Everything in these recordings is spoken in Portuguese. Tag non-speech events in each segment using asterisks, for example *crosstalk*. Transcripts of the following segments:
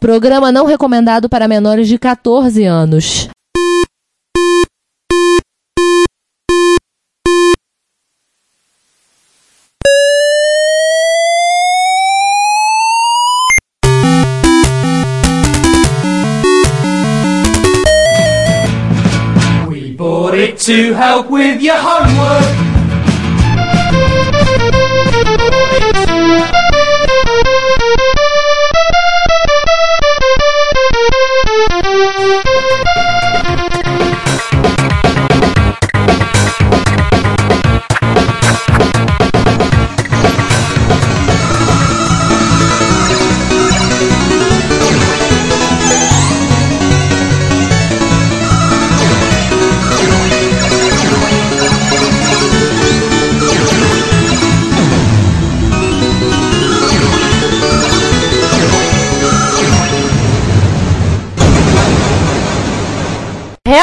Programa não recomendado para menores de 14 anos. We bought it to help with your homework.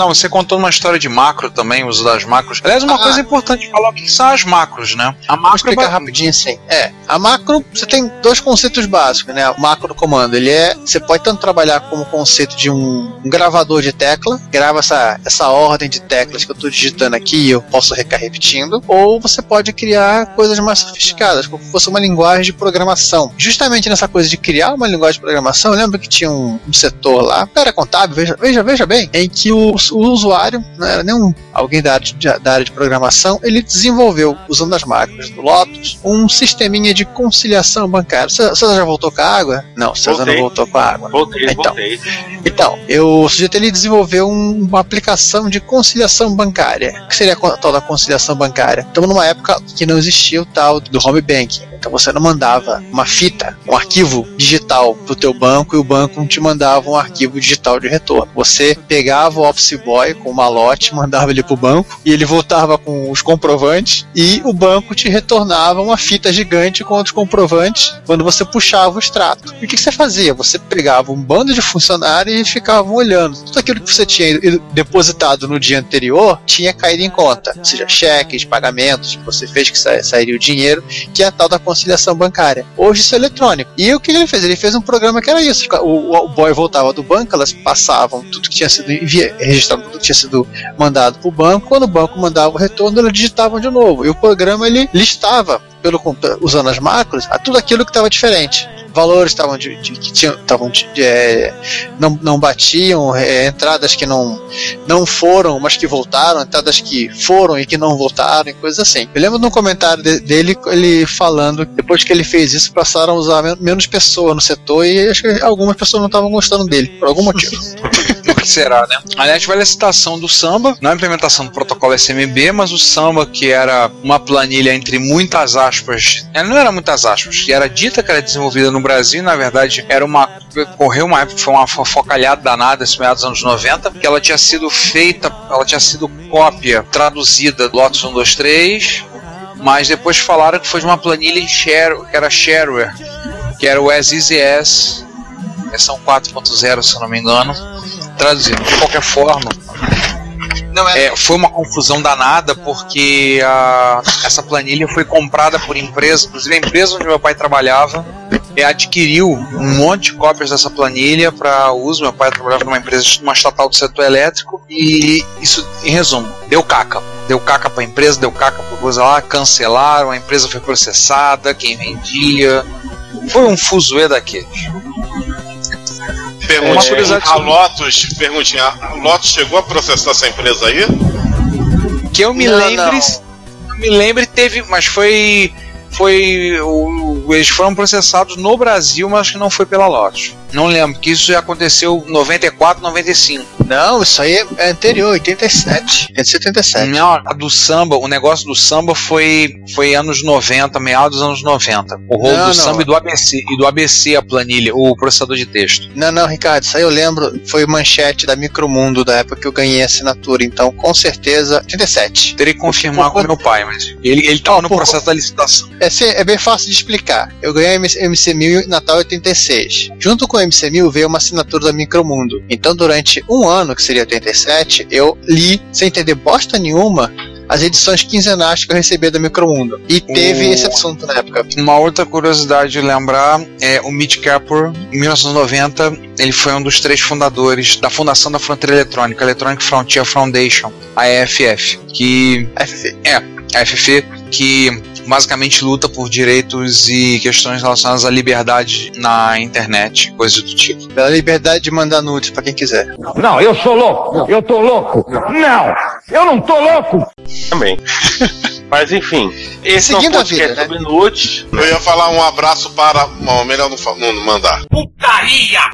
Não, você contou uma história de macro também, o uso das macros. Aliás, uma Ah. coisa importante falar o que são as macros, né? A macro é explicar ba- rapidinho assim. É, a macro, você tem dois conceitos básicos, né? O macro comando, ele é, você pode tanto trabalhar como conceito de um, um gravador de tecla, grava essa, essa ordem de teclas que eu estou digitando aqui e eu posso ficar repetindo, ou você pode criar coisas mais sofisticadas, como se fosse uma linguagem de programação. Justamente nessa coisa de criar uma linguagem de programação, lembra que tinha um, um setor lá, era contábil, veja, veja, veja bem, em que o, o usuário, não era nem um, alguém da área, de, da área de programação, ele desenvolveu, usando as máquinas do Lotus, um sisteminha de conciliação bancária. Você, já voltou com a água? Não, você não voltou com a água. Voltei, Então. voltei. Então, eu, o sujeito ele desenvolveu um- uma aplicação de conciliação bancária. O que seria a tal da conciliação bancária? Estamos numa época que não existia o tal do home banking. Então você não mandava uma fita, um arquivo digital pro teu banco e o banco não te mandava um arquivo digital de retorno. Você pegava o Office Boy com o malote, mandava ele pro banco e ele voltava com os comprovantes e o banco te retornava uma fita gigante com os comprovantes quando você puxava o extrato. E o que você fazia? Você pegava um bando de funcionários e ficavam olhando. Tudo aquilo que você tinha depositado no dia anterior tinha caído em conta. Ou seja, cheques, pagamentos que você fez que sa- sairia o dinheiro, que é a tal da conciliação bancária. Hoje isso é eletrônico. E o que ele fez? Ele fez um programa que era isso. O, boy voltava do banco, elas passavam tudo que tinha sido envia, registrado, tudo que tinha sido mandado para o banco. Quando o banco mandava o retorno, eles digitavam de novo. E o programa ele listava pelo usando as macros a tudo aquilo que estava diferente. Valores estavam de, de- que tinham estavam de- é, não, não batiam, é, entradas que não não foram, mas que voltaram, entradas que foram e que não voltaram, e coisas assim. Eu lembro de um comentário de- dele ele falando que depois que ele fez isso passaram a usar men- menos pessoas no setor e acho que algumas pessoas não estavam gostando dele por algum motivo. *laughs* Que será, né? Aliás, vale a citação do samba, não a implementação do protocolo SMB, mas o samba, que era uma planilha entre muitas aspas, não era muitas aspas, era dita que era desenvolvida no Brasil, na verdade, era uma. Correu uma época, foi uma fofocalhada danada, esse meados dos anos 90, que ela tinha sido feita, ela tinha sido cópia, traduzida do Lotus 123, mas depois falaram que foi de uma planilha em share, que era shareware, que era o As, versão 4.0, se eu não me engano traduzindo. De qualquer forma, Não é, foi uma confusão danada porque a- essa planilha foi comprada por empresa, inclusive a empresa onde meu pai trabalhava é, adquiriu um monte de cópias dessa planilha para uso. Meu pai trabalhava numa empresa, numa estatal do setor elétrico e isso, em resumo, deu caca. Deu caca para a empresa, deu caca para coisa lá, cancelaram, a empresa foi processada, quem vendia. Foi um fuzuê daqueles. Perguntinha, curiosidade a Lotus, perguntinha, a Lotus chegou a processar essa empresa aí? Que eu me Não, lembre. não. eu Me lembre, teve. Mas foi. Foi. O, eles foram processados no Brasil, mas que não foi pela Lotus. Não lembro, que isso já aconteceu em 94, 95. Não, isso aí é anterior, 87. É de 77. Não, a do samba, o negócio do samba foi, foi anos 90, meados dos anos 90. O rolo Não, do não. samba e do ABC, e do ABC a planilha, o processador de texto. Não, não, Ricardo, isso aí eu lembro, foi manchete da Micromundo da época que eu ganhei a assinatura, então com certeza 87. Teria que confirmar com meu pai, mas ele, ele tava Ó, no processo da licitação. É, é bem fácil de explicar. Eu ganhei MC, MC1000 em Natal 86. Junto com o MC1000 veio uma assinatura da Micromundo. Então durante um ano, que seria 87, eu li, sem entender bosta nenhuma, as edições quinzenais que eu recebia da Micromundo. E teve O- esse assunto na época. Uma outra curiosidade de lembrar é o Mitch Kapor, em 1990, ele foi um dos três fundadores da Fundação da Fronteira Eletrônica, Electronic Frontier Foundation, a EFF, que FF. a FF que basicamente luta por direitos e questões relacionadas à liberdade na internet, coisas do tipo. Pela liberdade de mandar nudes pra quem quiser. Não, eu sou louco. Eu tô louco. Não, eu não tô louco. Também. Mas enfim, esse Seguindo é a um podcast vida, né? sobre nudes. Eu ia falar um abraço para. Não, melhor não, fa- não mandar.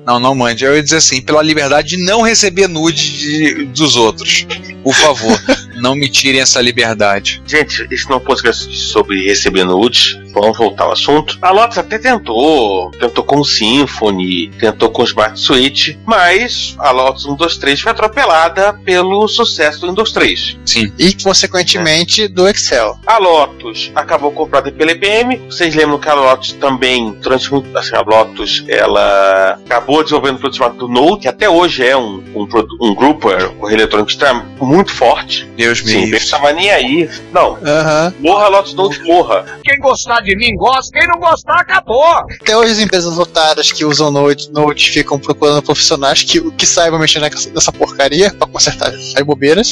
Não, não mande. Eu ia dizer assim, pela liberdade de não receber nude de- dos outros. Por favor, *laughs* não me tirem essa liberdade. Gente, esse não é um podcast sobre receber nudes. Vamos voltar ao assunto. A Lotus até tentou. Tentou com o Symfony, tentou com o Smart Switch, mas a Lotus 123 foi atropelada pelo sucesso do Windows 3. Sim. E, consequentemente, do Excel. A Lotus acabou comprada pela IBM. Vocês lembram que a Lotus também, durante muito. Assim, a Lotus ela acabou desenvolvendo um produto chamado Node, que até hoje é um, um, um grupo, é, um correio eletrônico está muito forte. Deus me Sim, ele estava nem aí. Não, Aham. morra Lotus Node, morra. Quem gostar de mim gosta, quem não gostar acabou. Até hoje as empresas otárias que usam Node, Node ficam procurando profissionais que, que saibam mexer nessa, porcaria pra consertar as bobeiras.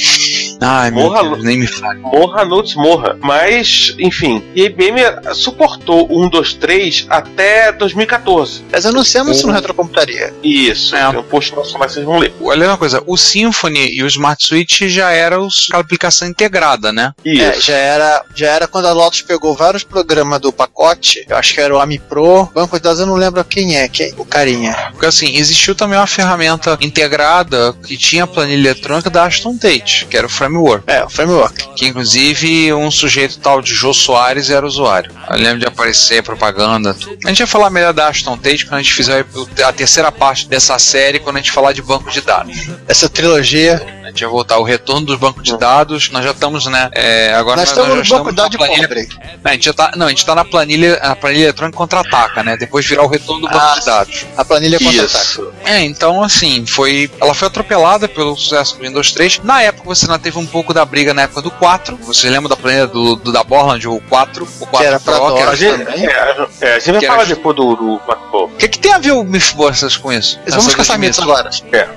Ai, meu Morra, Deus, nem me fale. Morra Notes morra. Mas, enfim, e a IBM suportou o 1, 2, 3 até 2014. Mas anunciamos isso no Retrocomputaria. Isso, É. tem um post nosso que vocês vão ler. Olha uma coisa, o Symfony e o Smart Switch já eram os- aplicação integrada, né? Isso. É, já era, já era quando a Lotus pegou vários programas do pacote. Eu acho que era o AMI Pro. Banco de dados eu não lembro quem é, quem, o carinha. Porque assim, existiu também uma ferramenta integrada que tinha a planilha eletrônica da Aston Tate, que era o Framework. É, o framework. Que inclusive um sujeito tal de Jô Soares era usuário. Eu lembro de aparecer propaganda. tudo. A gente vai falar melhor da Aston Tate quando a gente fizer a terceira parte dessa série, quando a gente falar de banco de dados. Essa trilogia. A gente vai voltar o retorno dos bancos de dados. Nós já estamos, né? é, agora Nós nós, estamos já no estamos banco de na dados planilha. pobre. Não, a gente já tá, não, a gente tá na planilha, a planilha eletrônica contra-ataca, né? Depois virar o retorno do banco Ah, de dados. A planilha contra-ataque. Isso. É, então assim, foi. Ela foi atropelada pelo sucesso do Windows 3. Na época você ainda teve um pouco da briga na época do 4. Você lembra da planilha do, do da Borland, o 4, o 4 era pra Pro, que DOS era A gente, também? é, a- é, a gente vai Que falar era- depois do, do MacBook. O que, que tem a ver o Mythbusters com isso? Vamos Essa caçar mitos agora.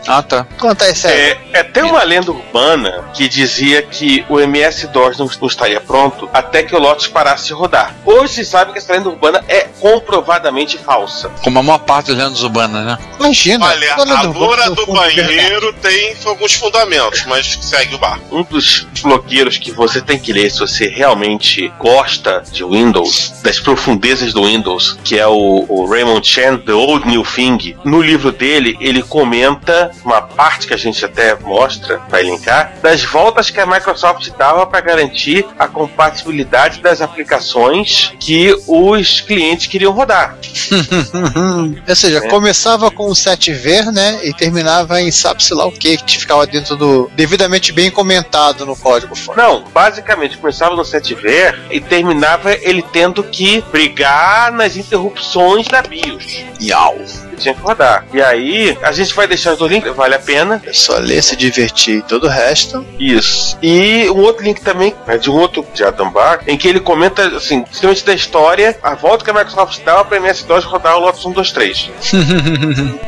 Ah, tá. Conta essa aí. É, é até uma lenda urbana que dizia que o MS-DOS não, não estaria pronto até que o Lotus parasse de rodar. Hoje se sabe que essa lenda urbana é comprovadamente falsa. Como a maior parte dos lendas urbanas, né? Imagina. Olha, a loura do- do banheiro tem alguns fundamentos, mas segue o bar. Um dos blogueiros que você tem que ler se você realmente gosta de Windows, das profundezas do Windows, que é o, o Raymond Chan, The Old New Thing. No livro dele, ele comenta uma parte que a gente até mostra, vai linkar, das voltas que a Microsoft dava para garantir a compatibilidade das aplicações que os clientes queriam rodar. *laughs* Ou seja, É. começava com o 7V, né? E terminava em sabe-se lá o que, que ficava dentro do. devidamente bem comentado no código fonte. Não, basicamente começava no 7V e terminava ele tendo que brigar nas interrupções da BIOS. Iau. Ele tinha que rodar. E aí, a gente vai deixar os dois links, vale a pena. É só ler, se divertir e todo o resto. Isso. E um outro link também, é de um outro de Adam Bar, em que ele comenta, assim, simplesmente da história, a volta que a Microsoft dava pra MS-DOS rodar o Lotus 1, 2, 3.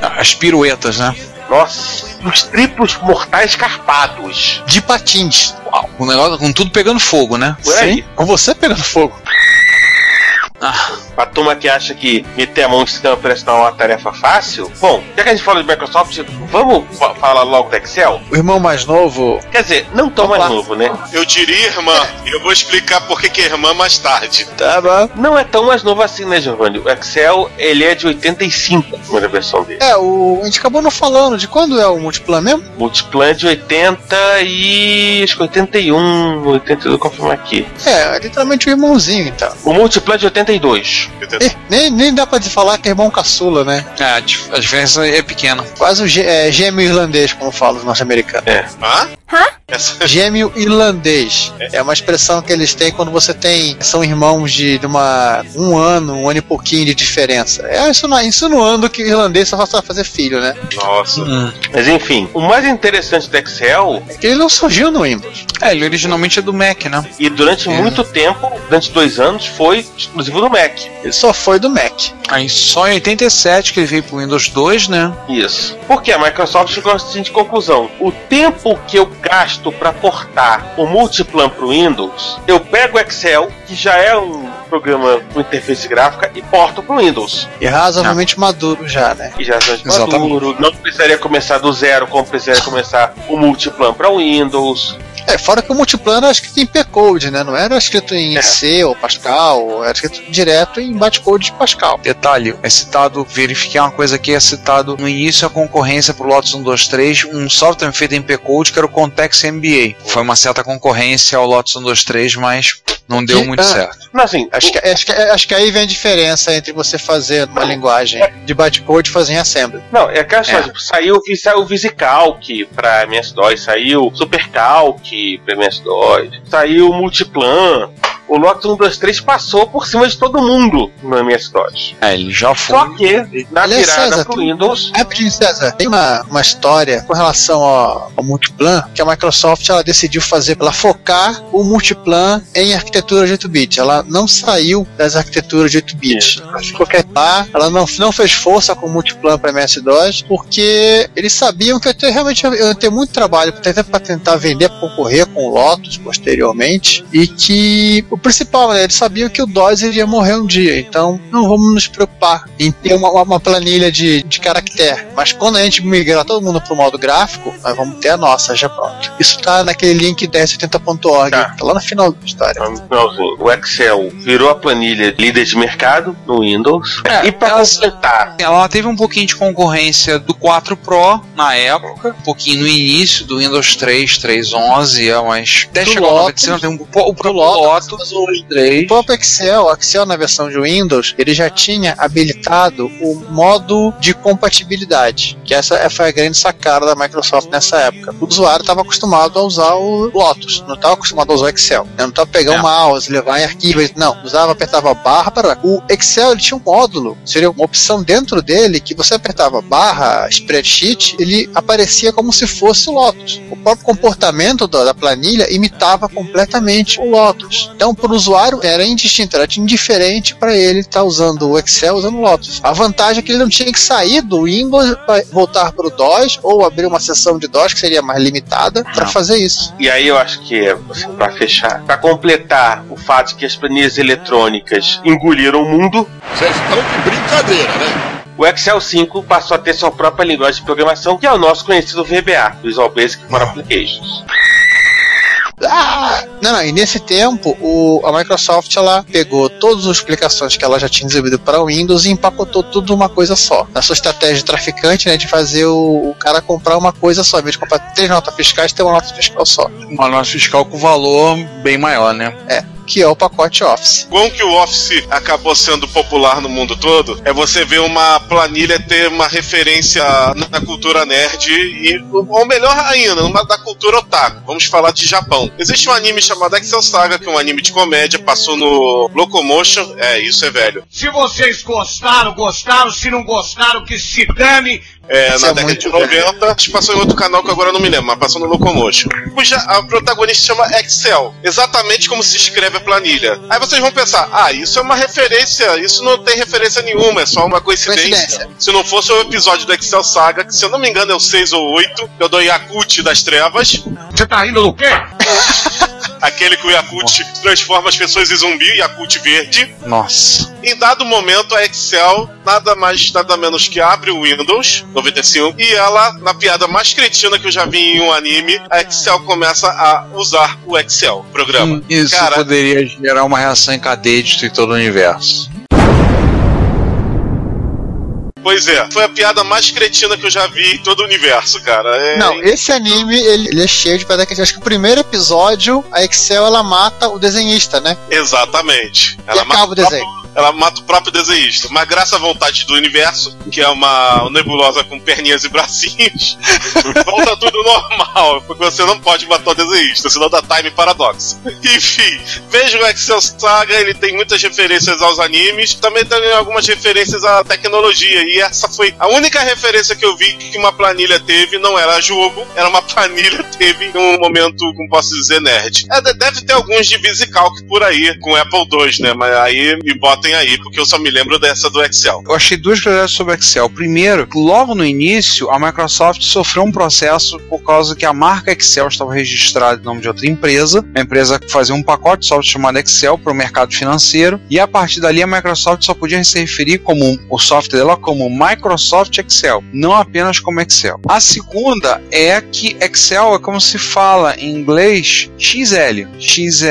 As piruetas, né? Nossa, os triplos mortais carpados. De patins. Uau. O negócio com tudo pegando fogo, né? Por aí. Com você pegando fogo. Ah, A turma que acha que meter a mão em sistema operacional é uma tarefa fácil. Bom, já que a gente falou de Microsoft, vamos fa- falar logo do Excel? O irmão mais novo. Quer dizer, não tão mais novo, né? Eu diria irmã, e eu vou explicar por que que é irmã mais tarde. Tá bom. Não é tão mais novo assim, né, Giovanni? O Excel, ele é de 85, a primeira versão dele. É, o, a gente acabou não falando de quando é o multiplan mesmo? Multiplan é de 80 e... acho que 81, 82, vou confirmar aqui. É, é literalmente o irmãozinho, então. O Multiplan é de 82. Ih, nem, nem dá pra falar que é irmão caçula, né? é, a dif- a diferença é pequena. Quase o gê- é, gêmeo irlandês, como falam os norte-americanos. Hã? Essa... *laughs* Gêmeo irlandês. É uma expressão que eles têm quando você tem. São irmãos de, de uma, um ano, um ano e pouquinho de diferença. É insinu- insinuando que irlandês só vai fazer filho, né? Nossa. Mas enfim, o mais interessante do Excel, É que ele não surgiu no Windows. É, ele originalmente é do Mac, né? e durante muito tempo, durante dois anos, foi exclusivo do Mac. Ele só foi do Mac. Aí só em 87 que ele veio pro Windows 2, né? Isso. Porque a Microsoft chegou à seguinte conclusão: o tempo que eu gasto para portar o Multiplan para o Windows, eu pego o Excel, que já é um programa com interface gráfica, e porto para o Windows. E razoavelmente maduro já, né? E já é maduro, não precisaria começar do zero, como precisaria começar o Multiplan para o Windows. É, fora que o multiplano era escrito em P-Code, né? Não era escrito em É. C ou Pascal, era escrito direto em bytecode de Pascal. Detalhe, é citado, verifiquei uma coisa aqui, é citado no início a concorrência pro Lotus 123, um software feito em P-Code que era o Context MBA. Foi uma certa concorrência ao Lotus 123, mas não deu Que- muito ah. certo. Não, assim, Acho que, acho, que, acho que aí vem a diferença entre você fazer uma linguagem de bytecode e fazer em assembly. Não, é aquela É. tipo, saiu, saiu o VisiCalc pra MS-DOS, saiu SuperCalc pra MS-DOS, saiu o Multiplan. O Lotus 123 passou por cima de todo mundo no MS-DOS. É, ele já foi. Só que, na Aliás, virada César, pro tu- Windows, Rapidinho, César, tem uma, uma história com relação ao, ao multiplan que a Microsoft ela decidiu fazer, ela focar o multiplan em arquitetura de 8-bit. Ela não saiu das arquiteturas de 8-bit. Ela ficou quieta lá, ela não, não fez força com o multiplan para MS-DOS, porque eles sabiam que eu ter, realmente eu ia ter muito trabalho para tentar vender, pra concorrer com o Lotus posteriormente, e que o principal, né, eles sabiam que o DOS iria morrer um dia, então não vamos nos preocupar em ter uma, uma- planilha de, de caractere. Mas quando a gente migrar todo mundo para o modo gráfico, nós vamos ter a nossa já pronta. Isso tá naquele link 1080.org, Tá. tá lá no final da história. no finalzinho, o Excel virou a planilha líder de mercado no Windows. É, e para completar, Ela teve um pouquinho de concorrência do 4 Pro na época, um pouquinho no início do Windows 3, 3.11, é, mas até Do chegou a Lotus. 900, tem um, o próprio Lotus, Lotus, o 3. O próprio Excel, o Excel na versão de Windows, ele já tinha habilitado o modo de compatibilidade, que essa é- foi a grande sacada da Microsoft nessa época. O usuário estava acostumado a usar o Lotus, não estava acostumado a usar o Excel. Ele não estava pegando É. o mouse, levar em arquivo, ele- não, usava, apertava barra para. O Excel ele tinha um módulo, seria uma opção dentro dele que você apertava barra spreadsheet, ele aparecia como se fosse o Lotus. O próprio comportamento da, da planilha imitava completamente o Lotus. Então, para o usuário era indistinto, era indiferente para ele estar usando o Excel usando o Lotus. A vantagem é que ele não tinha que sair do Windows para voltar para o DOS ou abrir uma seção de DOS que seria mais limitada para fazer isso. e aí eu acho que assim, para fechar, para completar o fato que as planilhas eletrônicas engoliram o mundo, Vocês estão de brincadeira, né? O Excel 5 passou a ter sua própria linguagem de programação, que é o nosso conhecido VBA, Visual Basic for Applications. Ah! Não, não, e nesse tempo o, a Microsoft ela pegou todas as aplicações que ela já tinha desenvolvido para o Windows e empacotou tudo numa coisa só. Na sua estratégia de traficante, né, de fazer o, o cara comprar uma coisa só, em vez de comprar três notas fiscais, ter uma nota fiscal só, Uma nota fiscal com valor bem maior, né? que é o pacote Office. Como que o Office acabou sendo popular no mundo todo, é você ver uma planilha ter uma referência na cultura nerd e, ou melhor ainda, numa da cultura otaku. Vamos falar de Japão. Existe um anime chamado Excel Saga, que é um anime de comédia, passou no Locomotion. É, isso é velho. Se vocês gostaram, gostaram. Se não gostaram, que se dane. É, na é década de 90, acho que passou em outro canal que agora eu não me lembro, mas passou no Locomotion. Cuja a protagonista chama Excel, exatamente como se escreve a planilha. Aí vocês vão pensar, ah, isso é uma referência, isso não tem referência nenhuma, é só uma coincidência. Coincidência. Se não fosse o episódio do Excel Saga, que se eu não me engano é o 6 ou 8, eu dou Yakut das trevas, Você tá rindo do quê? *laughs* aquele que o Yakut transforma as pessoas em zumbi, Yakut verde. Nossa. Em dado momento, a Excel nada mais, nada menos que abre o Windows 95 e ela, na piada mais cretina que eu já vi em um anime, a Excel começa a usar o Excel, programa. Hum, Isso Cara- poderia gerar uma reação em cadeia de todo o universo. Pois é, foi a piada mais cretina que eu já vi em todo o universo, cara. É- Não, esse anime ele, ele é cheio de pedra que acho que o primeiro episódio a Excel ela mata o desenhista, né? Exatamente. e acaba o desenho. Ela mata o próprio desenhista. Mas graças à vontade do universo, que é uma nebulosa com perninhas e bracinhos, *laughs* volta tudo normal. Porque você não pode matar o desenhista, senão dá time paradoxo. Enfim, veja o Excel Saga, ele tem muitas referências aos animes, também tem algumas referências à tecnologia. E essa foi a única referência que eu vi que uma planilha teve, não era jogo, era uma *laughs* planilha teve um momento, como posso dizer, nerd. É, deve ter alguns de VisiCalc por aí, com Apple II, né? Mas aí me botem aí, porque eu só me lembro dessa do Excel. Eu achei duas curiosidades sobre Excel. Primeiro, logo no início, a Microsoft sofreu um processo por causa que a marca Excel estava registrada em nome de outra empresa, a empresa fazia um pacote de software chamado Excel para o mercado financeiro, e a partir dali a Microsoft só podia se referir como o software dela como Microsoft Excel, não apenas como Excel. A segunda é que Excel é como se fala em inglês XL. XL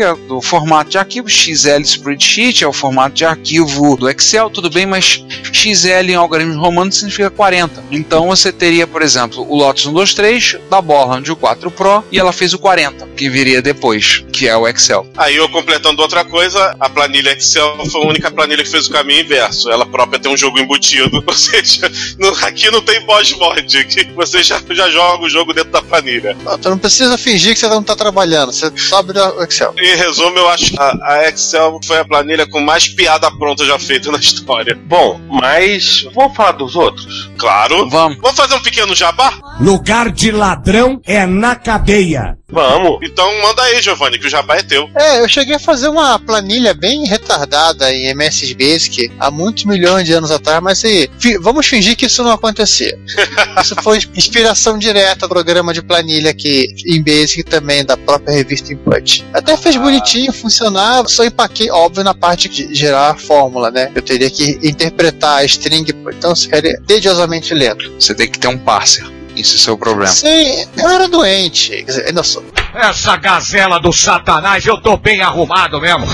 é do formato de arquivo, XL Spreadsheet é o formato de arquivo do Excel, tudo bem, mas XL em algoritmos romanos significa 40. Então você teria, por exemplo, o Lotus 123 da Borland o 4 Pro e ela fez o 40, que viria depois, que é o Excel. Aí eu completando outra coisa, a planilha Excel foi a única planilha que fez o caminho inverso. Ela própria tem um jogo embutido, *laughs* ou seja, no, aqui não tem boss mod, aqui você já, já joga o jogo dentro da planilha. Não, tu não precisa fingir que você não tá trabalhando, você sobe o Excel. Em resumo, eu acho que a, a Excel foi a planilha com mais piada pronta já feita na história. Bom, mas vamos falar dos outros? Claro. Vamos. Vamos fazer um pequeno jabá? Lugar de ladrão é na cadeia. Vamos. Então manda aí, Giovanni, que o jabá é teu. É, eu cheguei a fazer uma planilha bem retardada em MS Basic há muitos milhões de anos atrás, mas aí, fi- vamos fingir que isso não acontecia. *laughs* isso foi inspiração direta ao programa de planilha aqui em Basic também da própria revista Input. Até fez bonitinho, funcionava, só empaquei, óbvio, na parte de gerar a fórmula, né? Eu teria que interpretar a string, então seria tediosamente lento. Você tem que ter um parser. Isso é o seu problema. Sim, eu era doente, quer dizer, ainda sou. Essa gazela do satanás, eu tô bem arrumado mesmo.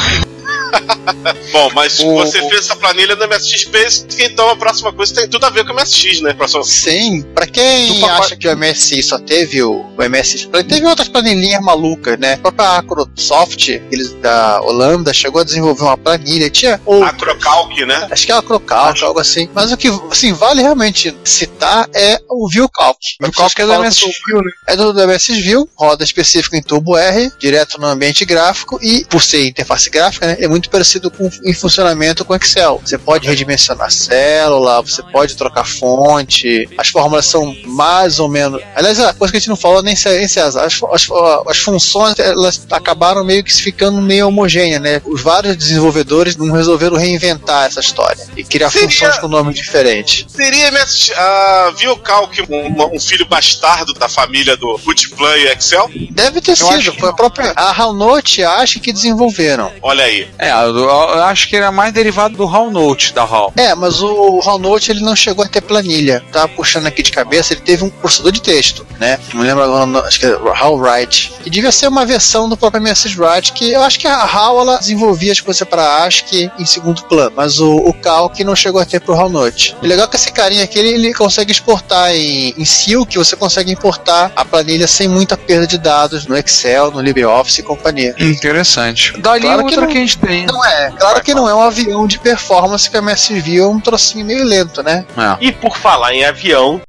Bom, mas O- você o- fez essa planilha no MSX então a próxima coisa tem tudo a ver com o MSX, né? Próxima... Sim, pra quem pacote- acha que o MSI só teve o, o MSI, teve outras planilhinhas malucas, né? A própria Acrosoft, eles da Holanda, chegou a desenvolver uma planilha, tinha ou Acrocalc, né? Acho que é Acrocalc, algo assim. Mas o que assim, vale realmente citar é o ViewCalc. O Calc é do MSX, que o- É do, do MS View, roda específico em Turbo R, direto no ambiente gráfico e, por ser interface gráfica, né, é muito parecido com, em funcionamento com Excel. Você pode redimensionar célula, você pode trocar fonte, as fórmulas são mais ou menos. Aliás, a coisa que a gente não falou nem se, nem se as, as, as, as funções elas acabaram meio que ficando meio homogêneas, né? Os vários desenvolvedores não resolveram reinventar essa história e criar Seria- funções com nome diferente. Seria a ViewCalc um, um filho bastardo da família do Bootplan e Excel? Deve ter sido, acho que- foi a própria. A Hownote acho que desenvolveram. Olha aí. É, eu, acho que ele é mais derivado do HAL Note da HAL. É, mas o Hownote ele não chegou a ter planilha. Tava puxando aqui de cabeça, ele teve um processador de texto, né? Não lembro agora, acho que é HowWrite. Que devia ser uma versão do próprio MSX Write, que eu acho que a HAL ela desenvolvia as coisas para ASCII em segundo plano, mas o, o Calc não chegou a ter pro Hownote. E legal que esse carinha aqui ele, ele consegue exportar em, em Silk, você consegue importar a planilha sem muita perda de dados no Excel, no LibreOffice e companhia. Interessante. Dali Claro que outra não- que a gente tem. Não é, claro que não é um avião de performance que a MS View é um trocinho meio lento, né? É. E por falar em avião,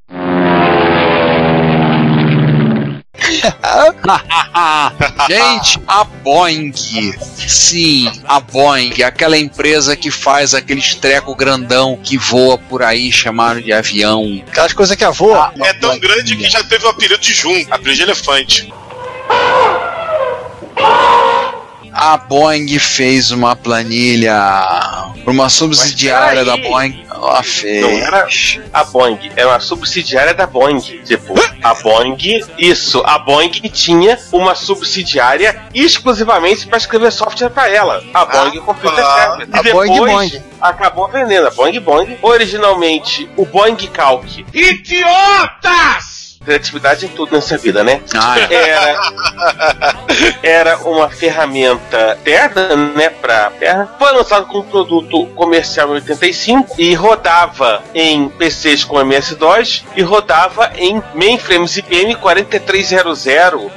*laughs* Gente, a Boeing. Sim, a Boeing, aquela empresa que faz aqueles treco grandão que voa por aí chamado de avião. Aquelas coisas que a voa. É tão grande que já teve o apelido de Jun, apelido de elefante. *laughs* A Boeing fez uma planilha para uma subsidiária da. Boeing. Ela fez. não era a Boeing, era uma subsidiária da Boeing. Tipo, a Boeing, isso, a Boeing tinha uma subsidiária exclusivamente para escrever software para ela. A Boeing Computer ah, Service. E a depois Boeing Boeing. acabou vendendo a Boeing Boeing. Originalmente, o Boeing Calc Idiotas! Criatividade em tudo nessa vida, né? Ah, é. Era, era uma ferramenta terna, né, pra terra. Foi lançado como produto comercial em 85 e rodava em PCs com MS-DOS e rodava em mainframes IBM 4300,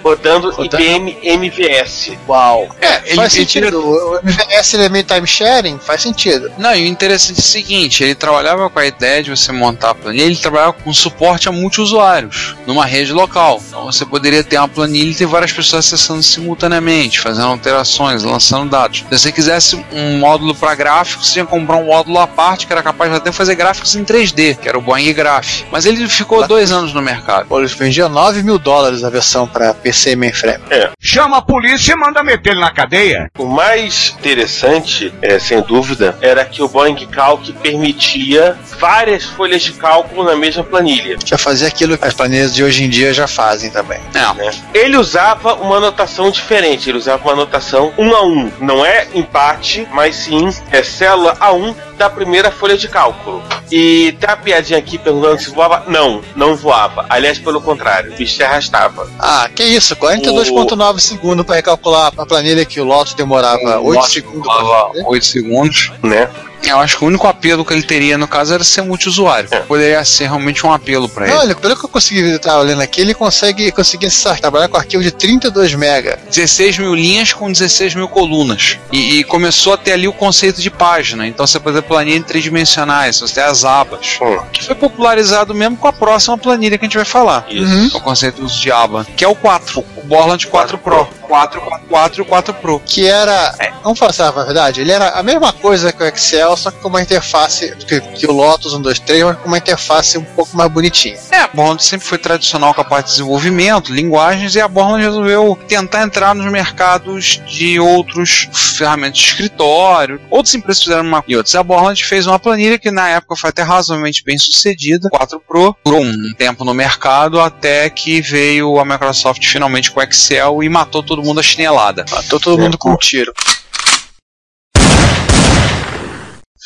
rodando, Rodando. IBM MVS. Uau. É, ele- faz sentido. O MVS ele é meio time sharing, faz sentido. Não, e o interessante é o seguinte, ele trabalhava com a ideia de você montar a planilha, ele trabalhava com suporte a multiusuários, numa rede local. Então você poderia ter uma planilha e ter várias pessoas acessando simultaneamente, fazendo alterações, lançando dados. Se você quisesse um módulo para gráficos, você tinha que comprar um módulo à parte que era capaz de até fazer gráficos em 3D, que era o Boeing Graph. Mas ele ficou dois anos no mercado. Pô, eles vendiam 9 mil dólares a versão pra PC e mainframe. Chama a polícia e manda meter ele na cadeia. O mais interessante, é, sem dúvida, era que o Boeing Calc permitia várias folhas de cálculo na mesma planilha. Já fazia aquilo que as planilhas de hoje em dia já fazem também. É. né? Ele usava uma anotação diferente, ele usava uma anotação 1 a 1. Não é empate, mas sim é célula A1 da primeira folha de cálculo. E tem uma piadinha aqui perguntando se voava. Não, não voava. Aliás, pelo contrário, o bicho se arrastava. Ah, que isso, 42.9 segundos pra recalcular a planilha que o Lotus demorava 8 Lotus segundos pra levava fazer. 8 segundos. Né? Eu acho que o único apelo que ele teria no caso era ser multiusuário. É. Poderia ser realmente um apelo para ele. Olha, pelo que eu consegui estar olhando aqui, ele consegue, conseguir trabalhar com arquivo de 32 mega. 16 mil linhas com 16 mil colunas. E, e começou a ter ali o conceito de página. Então você pode ter planilha tridimensionais, você tem as abas. Hum. Que foi popularizado mesmo com a próxima planilha que a gente vai falar. Isso. Uhum. O conceito de aba, que é o 4, o Borland 4 Pro. 4, 4, 4 e o 4 Pro. Que era, vamos falar assim, a verdade, ele era a mesma coisa que o Excel, só que com uma interface, que, que o Lotus 1, 2, 3, mas com uma interface um pouco mais bonitinha. É, a Borland sempre foi tradicional com a parte de desenvolvimento, linguagens, e a Borland resolveu tentar entrar nos mercados de outros ferramentas de escritório. Outras empresas fizeram uma e outras. A Borland fez uma planilha que na época foi até razoavelmente bem sucedida, 4 Pro, durou um tempo no mercado até que veio a Microsoft finalmente com o Excel e matou todo mundo a chinelada. Matou todo mundo com um tiro.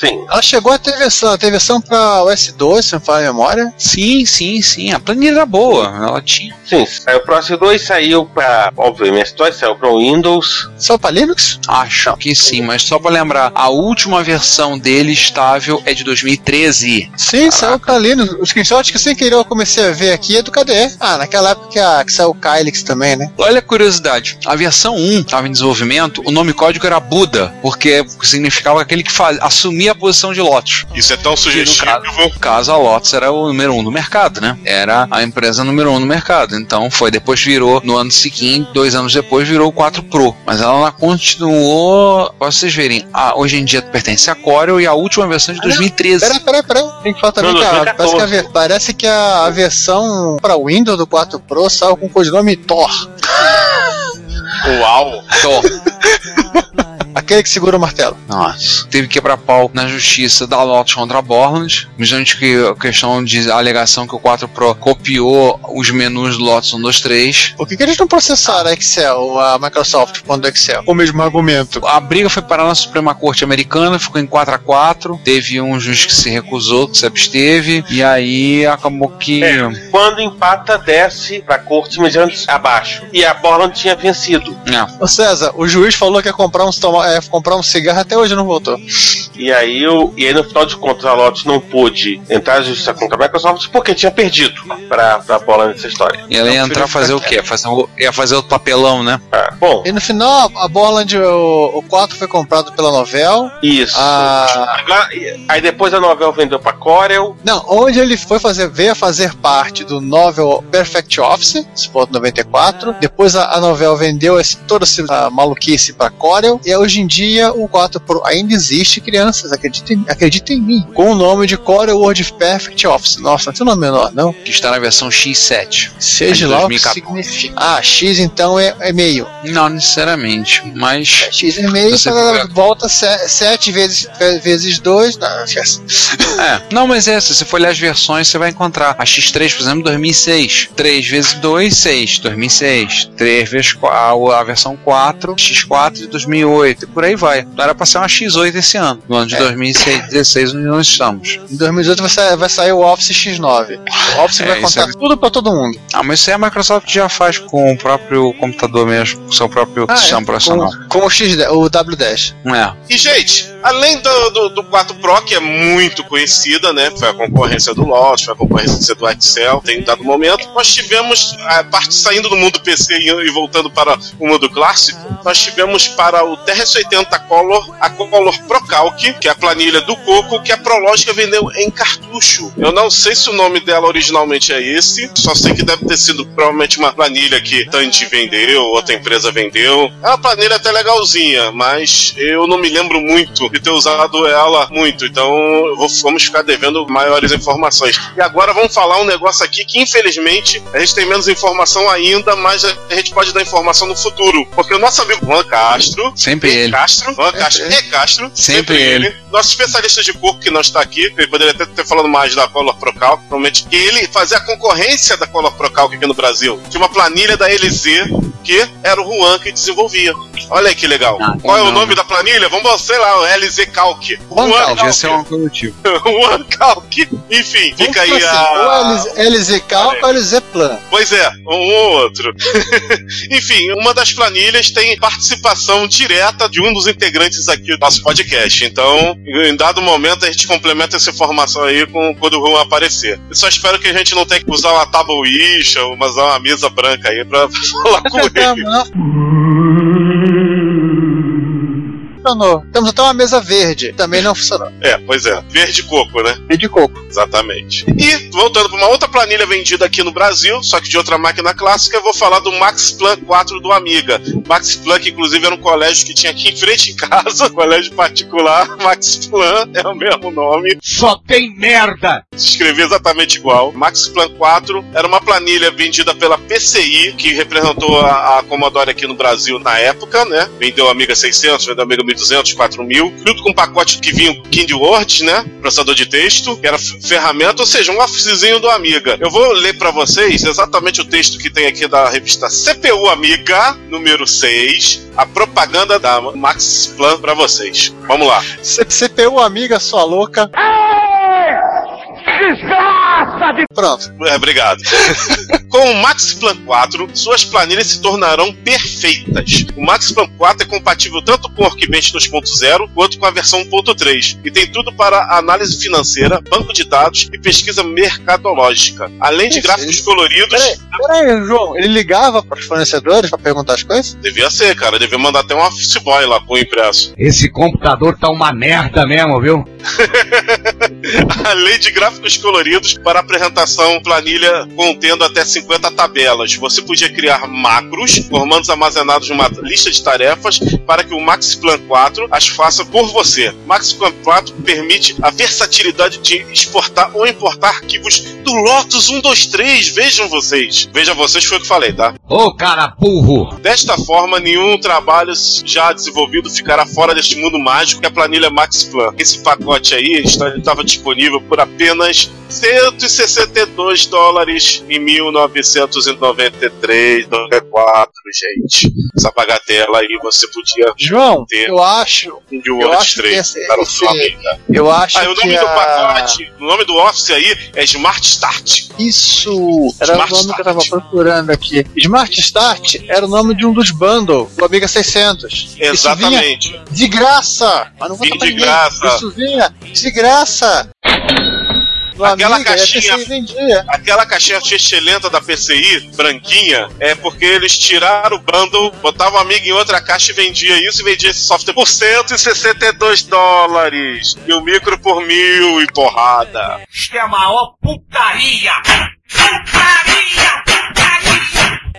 Sim. Ela chegou a ter versão, teve versão pra OS2, se não falar a memória. Sim, sim, sim. A planilha era boa. Ela tinha. Sim, saiu pro OS2, saiu pra. Óbvio, MS-DOS, saiu pro Windows. Só pra Linux? Acho que sim, mas só pra lembrar, a última versão dele estável é de 2013. Sim, saiu pra Linux. O screenshot que sem querer eu comecei a ver aqui é do KDE. Ah, naquela época que, a, que saiu o Kylix também, né? Olha a curiosidade, a versão 1 estava em desenvolvimento, o nome código era Buda, porque significava aquele que faz, assumia a posição de Lotus. Isso é tão sugestivo. caso, no caso, a Lotus era o número 1 do mercado, né? Era a empresa número 1 no mercado. Então foi, depois virou, no ano seguinte, dois anos depois, virou o 4 Pro. Mas ela continuou, pra vocês verem, a, hoje em dia pertence a Corel e a última versão de 2013. Pera, pera, pera. Tem que falar também que a, 2014. parece, que a, parece que a, a versão pra Windows do 4 Pro saiu com o codinome Thor. Uau! Então, *laughs* Aquele que segura o martelo. Nossa. Teve que quebrar pau na justiça da Lotus contra a Borland. Mediante que a questão de alegação que o 4 Pro copiou os menus do Lotus 1, 2, 3. Por que, que eles não processaram a Excel, a Microsoft, quando Excel? O mesmo argumento. A briga foi parar na Suprema Corte Americana, ficou em 4 a 4 Teve um juiz que se recusou, que se absteve. E aí acabou que. É. Quando empata, desce pra corte mediante abaixo. E a Borland tinha vencido. É. Ô César, o juiz falou que ia comprar, uns toma- é, comprar um cigarro até hoje não voltou. E aí, o, e aí no final de contas, a Lotus não pôde entrar na justiça contra a Microsoft porque tinha perdido pra, pra Borland nessa história. E ela ia entrar fazer o quê? Fazer o, ia fazer o papelão, né? Ah, bom, E no final, a Borland, o, o 4 foi comprado pela Novel. isso. A... Aí depois a novela vendeu pra Corel. Não, onde ele foi fazer, veio a fazer parte do Novel Perfect Office, Spot 94. Depois a, a Novel vendeu esse, toda essa maluquice pra Corel. E hoje em dia o 4 Pro ainda existe, crianças, acreditem, acreditem em mim. Com o nome de Corel Word Perfect Office. Nossa, não tem nome menor, não? Que está na versão X7. Seja É lá o que 2014. significa. Ah, X então é, é meio. Não necessariamente, mas. X é meio, foi- volta 7 vezes, vezes 2. Não, esquece. *laughs* É, não, mas é, se você for olhar as versões, você vai encontrar. A X3, por exemplo, 2006. 3 vezes 2, 6, 2006. 3 vezes 4, a versão 4, X4 de 2008. X8 e por aí vai. Era pra ser uma X8 esse ano, no ano de 2016, onde nós estamos. Em 2018 vai sair, vai sair o Office X9. O Office É, vai contar é- tudo pra todo mundo. Ah, mas isso aí a Microsoft já faz com o próprio computador mesmo, com o seu próprio Ah, sistema é, operacional. com, com o, X, o W10. É. E, gente, além do, do, do 4 Pro, que é muito conhecida, né? Foi a concorrência do Lotus, foi a concorrência do Excel, tem dado momento. Nós tivemos a parte saindo do mundo PC e, voltando para o mundo clássico. Nós tivemos para o TRS-80 Color a Color Pro Calc, que é a planilha do Coco, que a Prológica vendeu em cartucho. Eu não sei se o nome dela originalmente é esse, só sei que deve ter sido provavelmente uma planilha que Tandy vendeu, outra empresa vendeu. É uma planilha até legalzinha, mas eu não me lembro muito de ter usado ela muito, então vamos ficar devendo maiores informações. E agora vamos falar um negócio aqui que infelizmente a gente tem menos informação ainda, mas a gente pode dar informação no futuro, porque o nosso amigo Juan Castro Sempre e ele. Castro, Juan Castro e Castro, Sempre ele. Nosso especialista de corpo que não está aqui, ele poderia até ter falado mais da Color Pro Calc, provavelmente que ele fazia a concorrência da Color Pro Calc aqui no Brasil. Tinha uma planilha da LZ que era o Juan que desenvolvia. Olha aí que legal. Qual é o não. nome da planilha? Vamos, sei lá, o LZ Calc. Juan Calc, uma coisa do tipo. Juan Calc. Enfim, fica aí a. ou LZ Calc ou LZ Plan. Pois é, um ou outro. *laughs* Enfim, uma das planilhas tem participação direta de um dos integrantes aqui do nosso podcast. Então, em dado momento, a gente complementa essa informação aí com quando o Juan aparecer. Eu só espero que a gente não tenha que usar uma tábua ou usar uma mesa branca aí pra *laughs* falar com ele. Funcionou. Temos até uma mesa verde. Também não funcionou. É, pois é. Verde coco, né? E de coco. Exatamente. E, voltando para uma outra planilha vendida aqui no Brasil, só que de outra máquina clássica, eu vou falar do Max Plan 4 do Amiga. Max Plan, que inclusive era um colégio que tinha aqui em frente em casa, *laughs* colégio particular. Max Plan é o mesmo nome. Só tem merda! Se escrevia exatamente igual. Max Plan 4 era uma planilha vendida pela PCI, que representou a, a Commodore aqui no Brasil na época, né? Vendeu a Amiga 600, vendeu a Amiga 1200, 4000, junto com um pacote que vinha o Kind Word, né? Processador de texto, que era ferramenta, ou seja, um officezinho do Amiga. Eu vou ler pra vocês exatamente o texto que tem aqui da revista CPU Amiga, número 6, a propaganda da Max Plan pra vocês. Vamos lá. C- CPU amiga, sua louca. De Pronto. É, obrigado. *laughs* Com o Max Plan 4, suas planilhas se tornarão perfeitas. O Max Plan 4 é compatível tanto com o Workbench 2.0 quanto com a versão 1.3 e tem tudo para análise financeira, banco de dados e pesquisa mercadológica, além de Isso, gráficos coloridos. Peraí, peraí, João. Ele ligava para os fornecedores para perguntar as coisas? Devia ser, cara, devia mandar até um office boy lá com o impresso. Esse computador tá uma merda mesmo, viu? *laughs* *laughs* Além de gráficos coloridos para apresentação planilha contendo até 50 tabelas. Você podia criar macros, comandos armazenados numa lista de tarefas para que o Max Plan 4 as faça por você. Max Plan 4 permite a versatilidade de exportar ou importar arquivos do Lotus 123. Vejam vocês. Vejam vocês, foi o que falei, tá? Ô cara burro! Desta forma, nenhum trabalho já desenvolvido ficará fora deste mundo mágico que é a planilha Max Plan. Esse pacote aí está- estava disponível por apenas 162 dólares em 1993, 94, gente. Essa bagatela aí você podia João, ter eu acho. um de Eu Word acho que 3 esse- para o esse- seu amigo. Eu acho Ah, o nome do a... pacote, o nome do Office aí é Smart Start. Isso era Smart o nome que eu tava Start. procurando aqui. Smart Start era o nome de um dos bundles do Amiga 600. Isso vinha Exatamente. de graça! Mas não vou de graça. Isso vinha de graça! Aquela Amiga, e a caixinha- PCI vendia. Aquela caixinha excelente da PCI, branquinha, é porque eles tiraram o bundle, botavam um amigo em outra caixa e vendia isso e vendia esse software por 162 dólares. E o micro por mil e porrada. Isto é a maior putaria! Putaria! Putaria!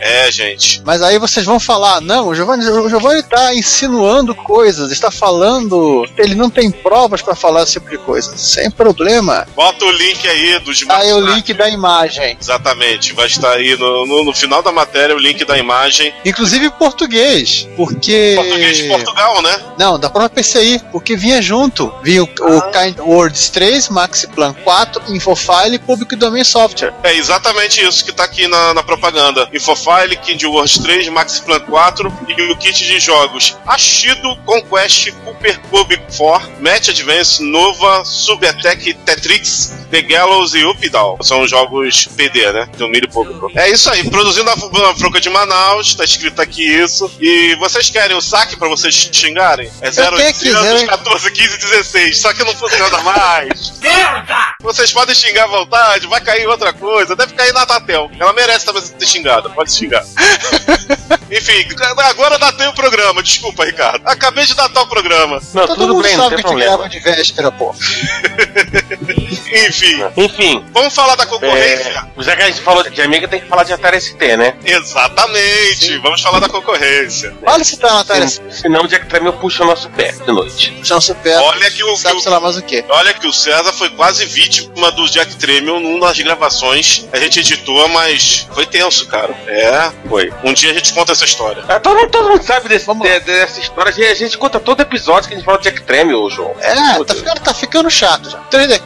É, gente. Mas aí vocês vão falar, não, o Giovanni, o Giovanni tá insinuando coisas, está falando, ele não tem provas para falar esse tipo de coisa. Sem problema. Bota o link aí do Smart Aí o link da imagem. Exatamente. Vai estar aí no, no, no final da matéria o link da imagem. Inclusive em português, porque. Português de Portugal, né? Não, da própria PCI, porque vinha junto. Vinha o, o Kind Words 3, Maxi Plan 4, Infofile e Public Domain Software. É exatamente isso que tá aqui na, na propaganda. Infofile, File, Kind Wars 3, Max Plan 4 e o kit de jogos Ashido, Conquest, Cooper Cube 4, Match Advance, Nova, Subattack, Tetrix, The Gallows e Updown. São jogos PD, né? Do milho público. É isso aí, produzindo a F- Franca de Manaus, tá escrito aqui isso. E vocês querem o saque pra vocês xingarem? É tenho aqui, 0800 zero- 14 15 16, só que não funciona mais. *laughs* Merda! Vocês podem xingar à vontade, vai cair outra coisa, deve cair na Tatel. Ela merece também ser xingada, pode xingar. *laughs* Enfim, agora datei o programa, desculpa, Ricardo. Acabei de datar o programa. Não, Todo tudo mundo bem, não sabe tem que problema. grava de véspera, pô. *laughs* Enfim, Enfim, vamos falar da concorrência. é, já que a gente falou de Amiga, tem que falar de Atari ST, né? Exatamente, vamos falar da concorrência. Vale citar, Natália, se Senão o Jack Tramiel puxa o nosso pé de noite. não supera, Olha que o, que sabe o- sei lá mais o quê. Olha que o César foi quase vítima do Jack Tramiel numa das gravações. A gente editou, mas foi tenso, cara. É, Foi. um dia a gente conta essa história. Ah, todo, mundo- todo mundo sabe desse- Vamos de- dessa história. A gente, a gente conta todo episódio que a gente fala de Jack Tramiel, João. É, tá ficando, tá ficando chato já. O 3D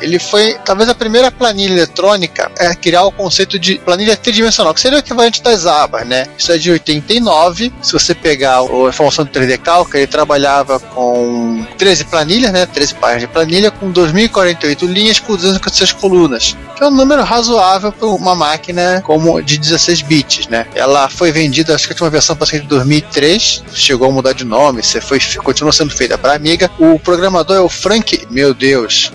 Ele foi talvez a primeira planilha eletrônica a criar o conceito de planilha tridimensional, que seria o equivalente das abas, né? Isso é de 89. Se você pegar a informação do 3D Calc, ele trabalhava com 13 planilhas, né? 13 páginas de planilha, com 2048 linhas por 256 colunas, que é um número razoável para uma máquina como de 16 bits, né? Ela foi vendida, acho que a última versão passei de 2003, chegou a mudar de nome, você foi, continua sendo feita para Amiga. O programador é o Frank, meu Deus,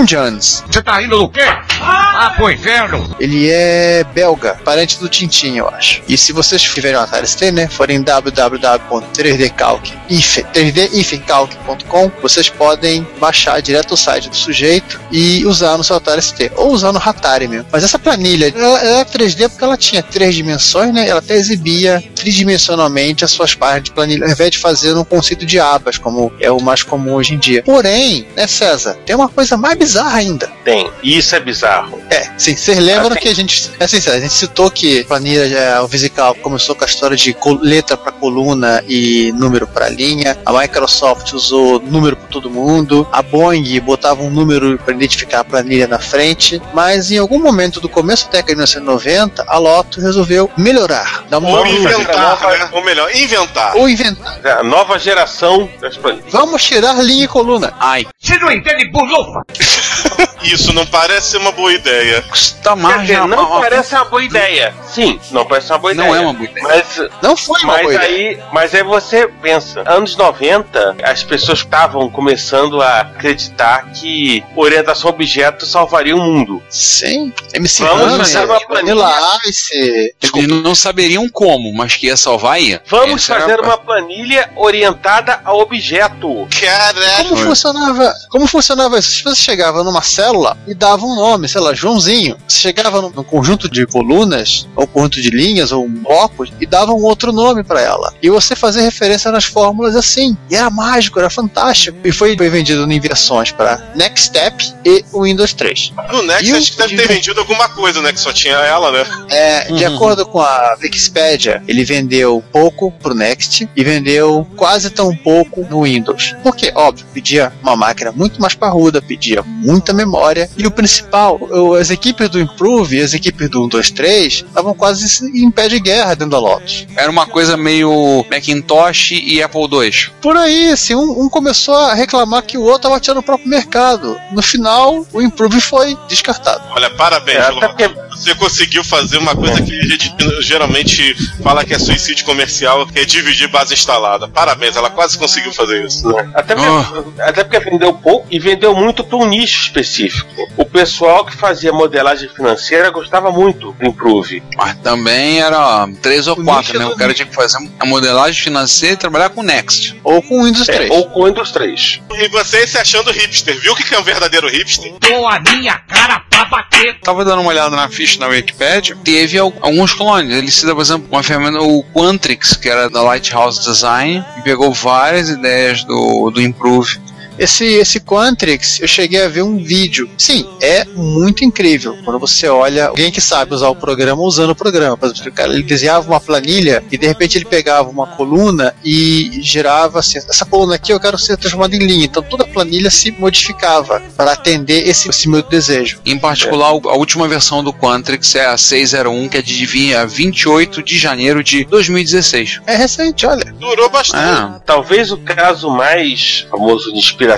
Skunjans. Você tá rindo do quê? Ah, pro inferno! Ele é belga, parente do Tintin, eu acho. E se vocês tiverem um Atari ST, né, forem www.3dcalc, 3d-calc.com, vocês podem baixar direto o site do sujeito e usar no seu Atari ST, ou usar no Atari mesmo. Mas essa planilha, ela, ela é 3D porque ela tinha três dimensões, né, ela até exibia tridimensionalmente as suas páginas de planilha, ao invés de fazer um conceito de abas, como é o mais comum hoje em dia. Porém, né, César, tem uma coisa mais bizarra ainda. Tem. E isso é bizarro. É, sim, vocês lembram tem. que a gente. É assim, a gente citou que a planilha, já, o Visical começou com a história de letra para coluna e número para linha. A Microsoft usou número para todo mundo. A Boeing botava um número para identificar a planilha na frente. Mas em algum momento do começo da década de 1990, a Lotus resolveu melhorar, dar uma Ou inventar, fazer né? Ou melhor, inventar. ou inventar. A nova geração das planilhas. Vamos tirar linha e coluna. Ai, Você não entende bulufa? *laughs* Isso não parece ser uma boa ideia. custa mais dizer, não uma- parece uma boa ideia. Sim, não parece uma boa Não ideia. é uma boa ideia. Mas Não foi uma Mas boa ideia. aí, mas aí você pensa, anos 90, as pessoas estavam começando a acreditar que orientação a objeto salvaria o mundo. Sim, MC Vamos fazer uma Vanilla Ice. Eles não saberiam como, mas que ia salvar ia. Vamos Essa era fazer uma planilha orientada a objeto. Caraca! Como funcionava, como funcionava isso? Se você chegava numa célula e dava um nome, sei lá, Joãozinho. Você chegava num, conjunto de colunas, ou conjunto de linhas, ou blocos, e dava um outro nome pra ela. E você fazia referência nas fórmulas assim. E era mágico, era fantástico. E foi, vendido em versões para Next Step e o Windows 3. No Next E acho que deve ter vendido alguma coisa, né? Que só tinha ela, né? É, de Uhum. acordo com a Wikipedia, ele vendeu pouco pro Next e vendeu quase tão pouco no Windows. Porque, óbvio, pedia uma máquina muito mais parruda, pedia muita memória. E o principal, as equipes do Improve e as equipes do 1, 2, 3 estavam quase em pé de guerra dentro da Lotus. Era uma coisa meio Macintosh e Apple II. Por aí, assim, um, um começou a reclamar que o outro estava tirando o próprio mercado. No final, o Improve foi descartado. Olha, parabéns, É, Lula. até porque Você conseguiu fazer uma coisa que a gente geralmente fala que é suicídio comercial, que é dividir base instalada. Parabéns, ela quase conseguiu fazer isso. Até porque, até porque vendeu pouco e vendeu muito para um nicho específico. O pessoal que fazia modelagem financeira gostava muito do Improve. Mas também era três ou O quatro, né? O cara tinha que fazer a modelagem financeira e trabalhar com Next. Ou com o Windows É, 3. ou com o Windows 3. E você se achando hipster, viu o que que é um verdadeiro hipster? Dou a minha cara bater. Tava dando uma olhada na ficha na Wikipedia, teve al- alguns clones. Ele cita, por exemplo, uma ferramenta, o Quantrix, que era da Lighthouse Design, e pegou várias ideias do, do Improve. Esse, esse Quantrix, eu cheguei a ver um vídeo. Sim, é muito incrível. Quando você olha alguém que sabe usar o programa usando o programa. Por exemplo, o cara ele desenhava uma planilha e de repente ele pegava uma coluna e girava assim, essa coluna aqui eu quero ser transformada em linha. Então toda a planilha se modificava para atender esse, esse meu desejo. Em particular, a última versão do Quantrix é a 601, que é de dia 28 de janeiro de 2016. É recente, olha. Durou bastante. Ah, Talvez o caso mais famoso de inspiração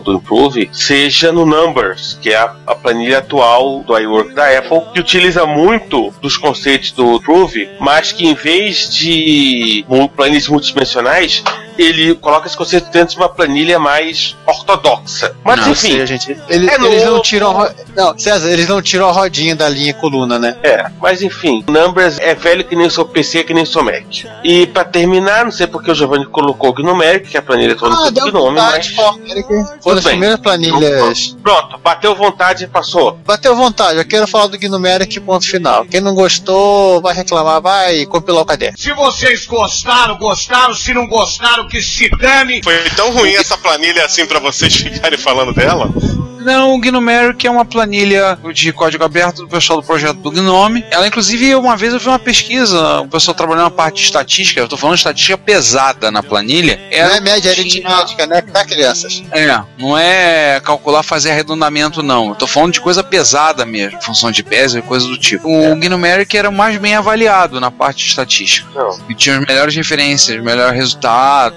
do Improve seja no Numbers, que é a, a planilha atual do iWork da Apple, que utiliza muito dos conceitos do Improve, mas que em vez de planilhas multidimensionais, ele coloca esse conceito dentro de uma planilha mais ortodoxa. Mas Não, enfim, seja, gente, ele- É eles não tiram não, César, eles não tiram a rodinha da linha coluna, né? É, mas enfim, Numbers é velho que nem o seu PC, que nem o seu Mac. E pra terminar, não sei porque o Giovanni colocou o Gnumeric, que é a planilha eletrônica do Gnome, mas. Foram as bem. primeiras planilhas. Pronto, bateu vontade e passou. Bateu vontade, eu quero falar do Gnumeric, ponto final. Quem não gostou, vai reclamar, vai compilar o caderno. Se vocês gostaram, gostaram. Se não gostaram, que se dane. Foi tão ruim essa planilha assim pra vocês ficarem falando dela? Não, o Gnomeric é uma planilha de código aberto do pessoal do projeto do Gnome. Ela, inclusive, uma vez eu vi uma pesquisa, o pessoal trabalhando na parte de estatística, eu tô falando de estatística pesada na planilha. Não Ela é média tinha- aritmética, né? Tá, crianças? É, não é calcular, fazer arredondamento, não. Eu tô falando de coisa pesada mesmo, função de peso e coisa do tipo. O Gnomeric era mais bem avaliado na parte de estatística. Não. E tinha as melhores referências, melhores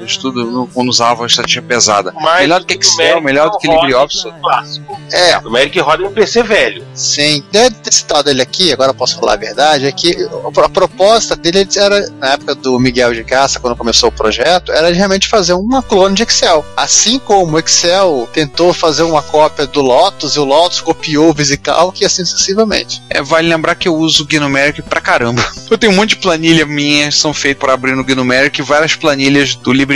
resultados, tudo quando usava a estatística pesada. Mas melhor do que Excel, melhor do que LibreOffice. clássico. É, O Numeric roda em um PC velho. sim. Deve ter citado ele aqui, agora eu posso falar a verdade, é que a proposta dele era, na época do Miguel de Caça, quando começou o projeto, era realmente fazer uma clone de Excel. Assim como o Excel tentou fazer uma cópia do Lotus, e o Lotus copiou o VisiCalc e assim sucessivamente. É, vale lembrar que eu uso o Gnomeric pra caramba. *laughs* Eu tenho um monte de planilha minhas que são feitas para abrir no Gnomeric e várias planilhas do LibreOffice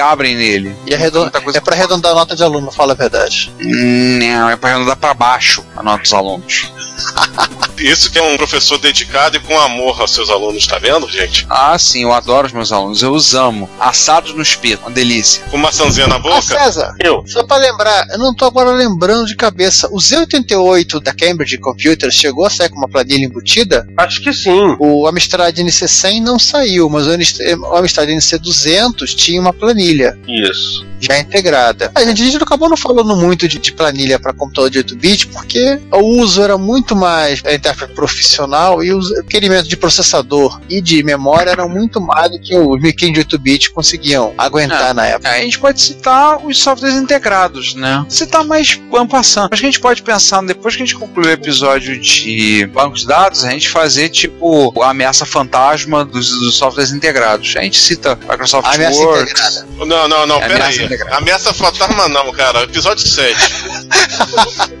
abrem nele. E arredon- Muita coisa é para arredondar a nota de aluno, fala a verdade. Hum, Não, é para arredondar para baixo a nota dos alunos. *laughs* Isso que é um professor dedicado e com amor aos seus alunos, tá vendo, gente? Ah, sim, eu adoro os meus alunos, eu os amo. Assados no espeto, uma delícia. Com maçãzinha na Ah, boca? César, Eu. só para lembrar, eu não tô agora lembrando de cabeça. O Z88 da Cambridge Computers chegou a sair com uma planilha embutida? Acho que sim. O Amstrad NC100 não saiu, mas o NC o Amstrad NC200 tinha uma planilha Isso. Já integrada. A gente, a gente acabou não falando muito de, de planilha para computador de 8-bit porque o uso era muito mais a intérprete profissional e o requerimento de processador e de memória eram muito mais do que os micros de 8-bit conseguiam aguentar É. na época. Aí a gente pode citar os softwares integrados, né? Citar mais vamos passando. Acho que a gente pode pensar, depois que a gente concluir o episódio de bancos de dados, a gente fazer tipo a ameaça fantasma dos, dos softwares integrados. A gente cita Microsoft A ameaça Word. integrada. Não, não, não, É pera ameaça fantasma não, cara. Episódio 7.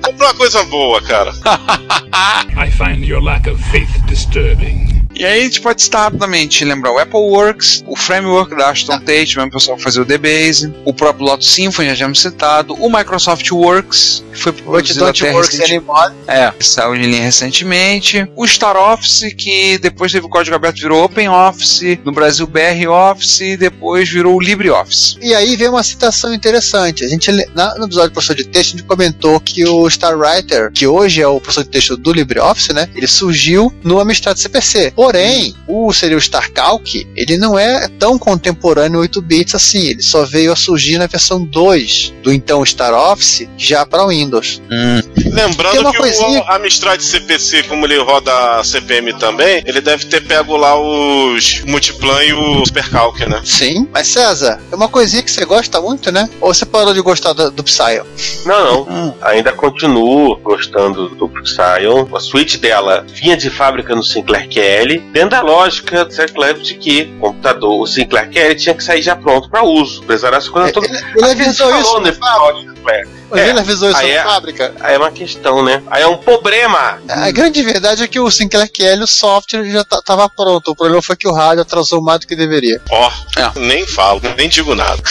Compra uma coisa boa, cara. *laughs* I find your lack of faith disturbing. E aí a gente pode citar rapidamente, lembrar o Apple Works, o framework da Ashton Tate, o mesmo pessoal que fazia o DBase, o próprio Lotus Symfony, já tínhamos citado, o Microsoft Works, que foi produzido don't até works recentemente. anymore. É, saiu de linha recentemente. O Star Office, que depois teve o código aberto, virou Open Office, no Brasil BR Office, e depois virou o LibreOffice. E aí vem uma citação interessante. A gente, no episódio do professor de texto, a gente comentou que o StarWriter, que hoje é o professor de texto do LibreOffice, né? Ele surgiu no Amstrad CPC. Porém, o seria o StarCalc, ele não é tão contemporâneo 8 bits assim. Ele só veio a surgir na versão 2 do então StarOffice, já para Windows. Tem Lembrando uma que coisinha- o Amstrad CPC, como ele roda CPM também, ele deve ter pego lá os Multiplan e o Supercalc, né? Sim. Mas César, é uma coisinha que você gosta muito, né? Ou você parou de gostar do, do Psy? Não, não. Ainda continuo gostando do Psion. A suíte dela vinha de fábrica no Sinclair QL, dentro da lógica do Sinclair de que o computador, o Sinclair QL tinha que sair já pronto para uso. Apesar dessa coisa toda. Ele, ele Acho que a gente avisou falou isso, no episódio do Sinclair. Mas É, ele avisou isso aí na é- fábrica. Aí é uma questão, né? Aí é um problema. A grande verdade é que o Sinclair QL, o software, já ta- tava pronto. O problema foi que o rádio atrasou mais do que deveria. Ó, É. nem falo, nem digo nada.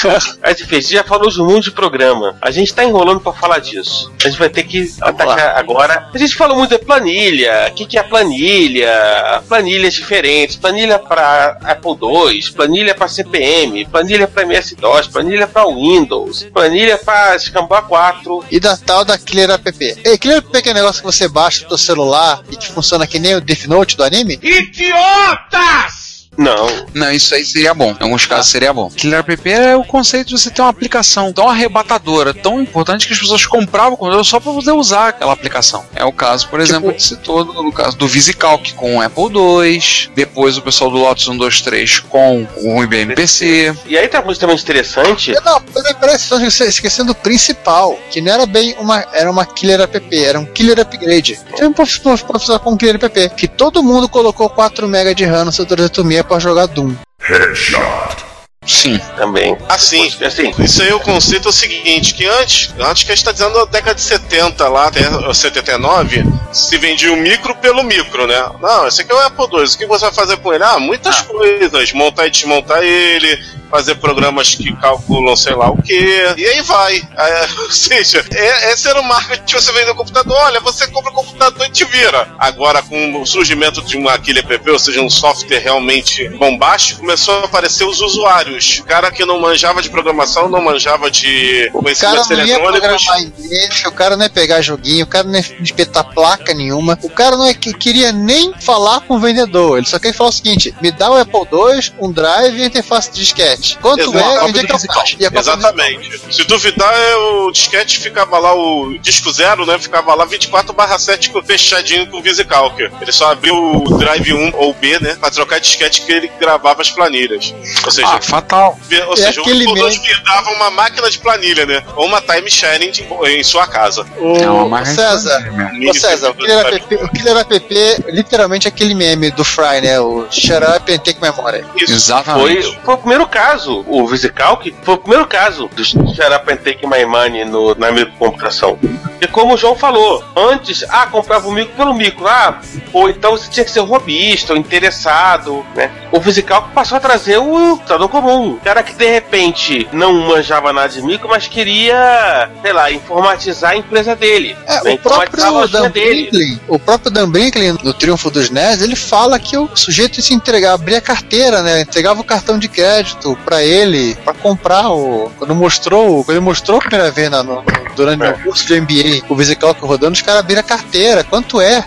Aí você fez, já falou de um monte de programa. A gente tá enrolando pra falar disso. A gente vai ter que atacar agora. A gente falou muito de planilha. O que, que é planilha? Planilhas diferentes. Planilha pra Apple II, planilha pra CPM, planilha pra MS-DOS, planilha pra Windows, planilha pra Scamba 4. E da tal da Killer App. Ei, Killer App é aquele negócio que você baixa do celular e que funciona que nem o Death Note do anime? Idiotas! Não. Não, isso aí seria bom. Em alguns casos seria bom. Killer App é o conceito de você ter uma aplicação tão arrebatadora, tão importante que as pessoas compravam o computador só para poder usar aquela aplicação. É o caso, por exemplo, que citou no no caso do VisiCalc com o Apple II, depois o pessoal do Lotus 123 com o IBM PC. E aí tá muito também interessante. Não, peraí, peraí, você tá esquecendo o principal, que não era bem uma, era uma Killer App, era um Killer Upgrade. Tem um prof- prof- professor com Killer App, que todo mundo colocou 4 MB de RAM no seu 386 para jogar Doom. Sim. Também. Assim, Assim, Isso aí o conceito é o seguinte, que antes, antes que a gente está dizendo a década de 70 lá, até 79, se vendia o micro pelo micro, né? Não, esse aqui é o Apple II, o que você vai fazer com ele? Ah, muitas coisas, montar e desmontar ele, fazer programas que calculam sei lá o que, e aí vai. É, *laughs* ou seja, é, esse era o marketing você vende o computador, olha, você compra o computador e te vira. Agora, com o surgimento de uma aquele app, ou seja, um software realmente bombástico, começou a aparecer os usuários. O cara que não manjava de programação, não manjava de O cara conhecimentos eletrônicos. inglês, o cara não ia pegar joguinho, o cara não ia espetar placa nenhuma, o cara não ia, que- queria nem falar com o vendedor, ele só queria falar o seguinte: me dá o Apple II, um drive e a interface de disquete. Quanto é? Exato. Onde é que eu cópia Exatamente. Se duvidar, é o disquete ficava lá, o disco zero, né? Ficava lá 24 7 fechadinho com o VisiCalc. Ele só abriu o drive 1 ou B, né? Pra trocar disquete que ele gravava as planilhas. Ou seja, Ah, fatal. Ou É seja, aquele o II mesmo. virava uma máquina de planilha, né? Ou uma time sharing de- em sua casa. Ô, É uma César, ô César, o Killer, app, o Killer App é literalmente aquele meme do Fry, né? O Shut Up and Take Memory. Isso. Exatamente. Foi, foi o primeiro caso, o VisiCalc foi o primeiro caso do Take My Money no, na microcomputação. E como o João falou, antes, ah, comprava o micro pelo micro, ah, ou então você tinha que ser robista, ou interessado, né? O VisiCalc passou a trazer o computador comum. O cara que de repente não manjava nada de micro, mas queria, sei lá, informatizar a empresa dele. É, né? o próprio a lojinha Dan dele. Brinkley, o próprio Dan Brinkley no Triunfo dos Nerds, ele fala que o sujeito se entregar, abria a carteira, né? Entregava o cartão de crédito pra ele, pra comprar o. Quando mostrou, quando ele mostrou a primeira vez na- no- durante É. o curso de MBA, o VisiCalc rodando, os caras abriram a carteira. Quanto é?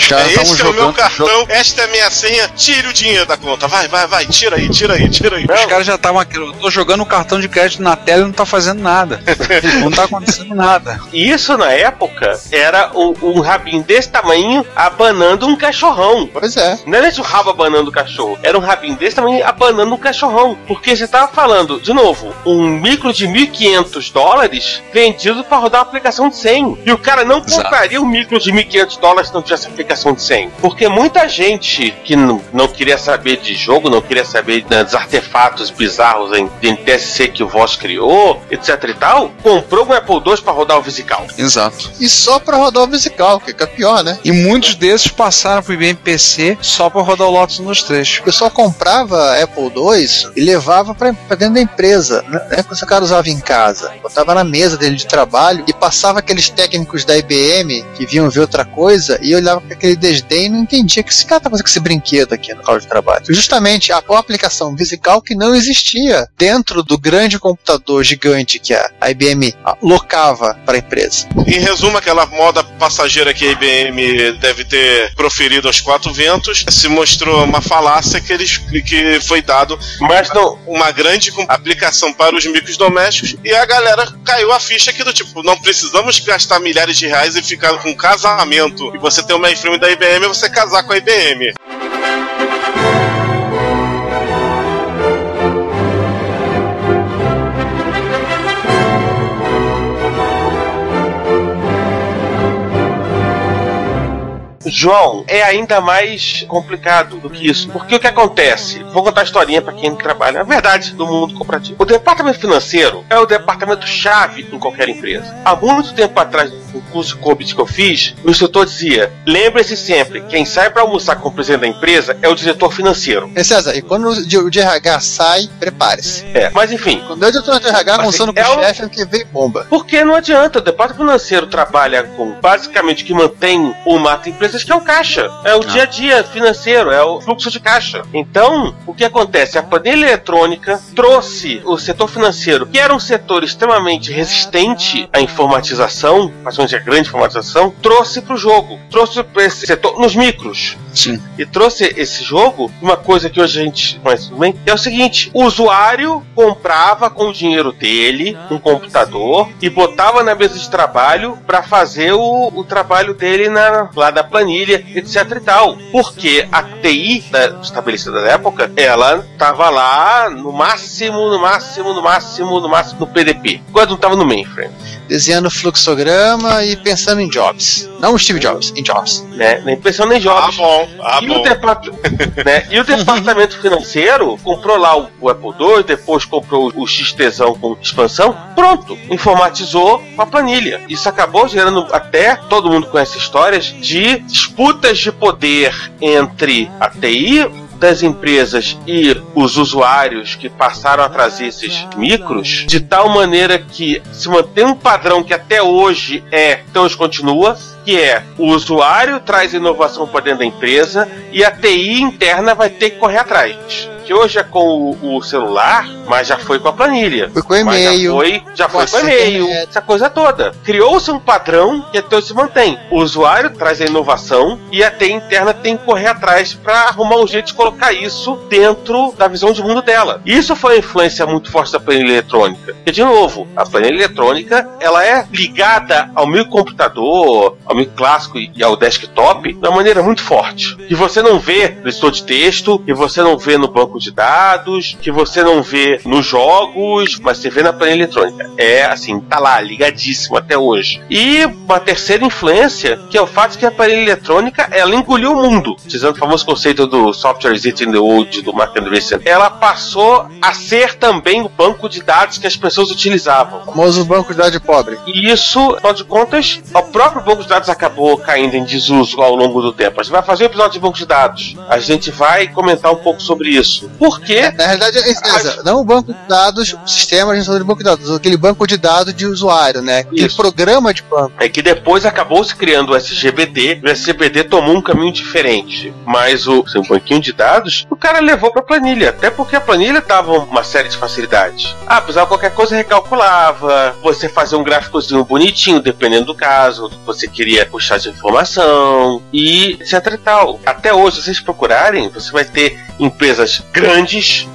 Os caras estavam Este é o meu jogando. cartão, esta é a minha senha, tire o dinheiro da conta. Vai, vai, vai, tira aí, tira aí, tira aí. Os caras já estavam aqui, eu tô jogando o cartão de crédito na tela e não tá fazendo nada. *laughs* não tá acontecendo nada. Isso na época era um, um rabinho desse tamanho abanando um cachorrão. Pois é. Não era esse o rabo abanando o cachorro, era um rabinho desse tamanho abanando um cachorrão. Porque você tava falando, de novo, um micro de 1.500 dólares vendido para rodar uma aplicação de 100. E o cara não Exato. compraria um micro de 1.500 dólares se não tivesse aplicação de 100. Porque muita gente que não, não queria saber de jogo, não queria saber né, dos artefatos bizarros em, em TSC que o Voss criou, etc e tal, comprou um Apple II para rodar o Visical. Exato. E só pra rodar o VisiCalc, que é pior, né? E muitos desses passaram pro IBM PC só pra rodar o Lotus nos três. O pessoal comprava Apple II e levava pra, pra dentro da empresa. Não é que o cara usava em casa. Botava na mesa dele de trabalho e passava aqueles técnicos da IBM que vinham ver outra coisa e olhava aquele desdém e não entendia que esse cara tá fazendo com esse brinquedo aqui no local de trabalho. Justamente a, a aplicação VisiCalc não existia dentro do grande computador gigante que a, IBM locava para a empresa. Em resumo, aquela moda passageira que a IBM deve ter proferido aos quatro ventos se mostrou uma falácia que, eles, que foi dado Mas não, uma grande aplicação para os micros domésticos e a galera caiu a ficha aqui do tipo, não precisamos gastar milhares de reais e ficar com casamento. E você tem o mainframe da IBM, você casar com a IBM. João, é ainda mais complicado do que isso. Porque o que acontece? Vou contar a historinha para quem trabalha, na verdade, no mundo corporativo. O departamento financeiro é o departamento chave em qualquer empresa. Há muito tempo atrás, no curso COBIT que eu fiz, o instrutor dizia: lembre-se sempre, quem sai para almoçar com o presidente da empresa é o diretor financeiro. E César, e quando o de, RH sai, prepare-se. É, mas enfim, Quando o diretor de RH Mas conversando com é o chefe, é que vem bomba. Porque não adianta, o departamento financeiro trabalha com basicamente que mantém o mata empresas, que é o caixa. É o dia a dia financeiro, é o fluxo de caixa. Então, o que acontece? A planilha eletrônica trouxe o setor financeiro, que era um setor extremamente resistente à informatização, principalmente a grande informatização, trouxe para o jogo. Trouxe para esse setor nos micros. Sim. E trouxe esse jogo uma coisa que hoje a gente conhece muito bem, é o seguinte: o usuário comprava com o dinheiro dele um computador e botava na mesa de trabalho para fazer o, o trabalho dele na, lá da planilha, etc e tal. Porque a TI da, estabelecida na época, ela tava lá no máximo, no máximo, no máximo, no máximo no PDP. Quando não tava no mainframe, Desenhando fluxograma e pensando em Jobs. Não o Steve Jobs, em Jobs. né? Nem pensando em Ah, jobs. bom. Ah, e, bom. o depart- *laughs* né? e o departamento financeiro comprou lá o, o Apple II, depois comprou o XTzão com expansão, pronto, informatizou com a planilha. Isso acabou gerando até, todo mundo conhece histórias, de disputas de poder entre a TI das empresas e os usuários que passaram a trazer esses micros, de tal maneira que se mantém um padrão que até hoje é, então hoje continua, que é o usuário traz inovação para dentro da empresa e a TI interna vai ter que correr atrás. Que hoje é com o, o celular, mas já foi com a planilha. Foi com o Mas já e-mail. foi, já foi com e-mail, essa coisa toda. Criou-se um padrão que até hoje se mantém. O usuário traz a inovação e a TI interna tem que correr atrás para arrumar um jeito de colocar isso dentro da visão de mundo dela. Isso foi a influência muito forte da planilha eletrônica. Porque, de novo, a planilha eletrônica ela é ligada ao microcomputador, ao micro clássico e e ao desktop de uma maneira muito forte. Que você não vê no editor de texto, que você não vê no banco de dados, que você não vê nos jogos, mas você vê na planilha eletrônica. É assim, tá lá, ligadíssimo até hoje. E uma terceira influência, que é o fato de que a planilha eletrônica, ela engoliu o mundo. Utilizando o famoso conceito do software is in the old, do Mark Andreessen. Ela passou a ser também o banco de dados que as pessoas utilizavam. O famoso banco de dados pobre. E isso, afinal de contas, o próprio banco de dados acabou caindo em desuso ao longo do tempo. A gente vai fazer um episódio de banco de dados. A gente vai comentar um pouco sobre isso. Por quê? Na realidade, é César, não o banco de dados, o sistema fala de banco de dados, aquele banco de dados de usuário, né? Aquele Isso. programa de banco. É que depois acabou se criando o SGBD, e o SGBD tomou um caminho diferente. Mas o seu banquinho de dados, o cara levou pra planilha, até porque a planilha dava uma série de facilidades. Ah, precisava qualquer coisa, recalculava, você fazia um gráficozinho bonitinho, dependendo do caso, você queria puxar de informação, e etc e tal. Até hoje, se vocês procurarem, você vai ter empresas grandes,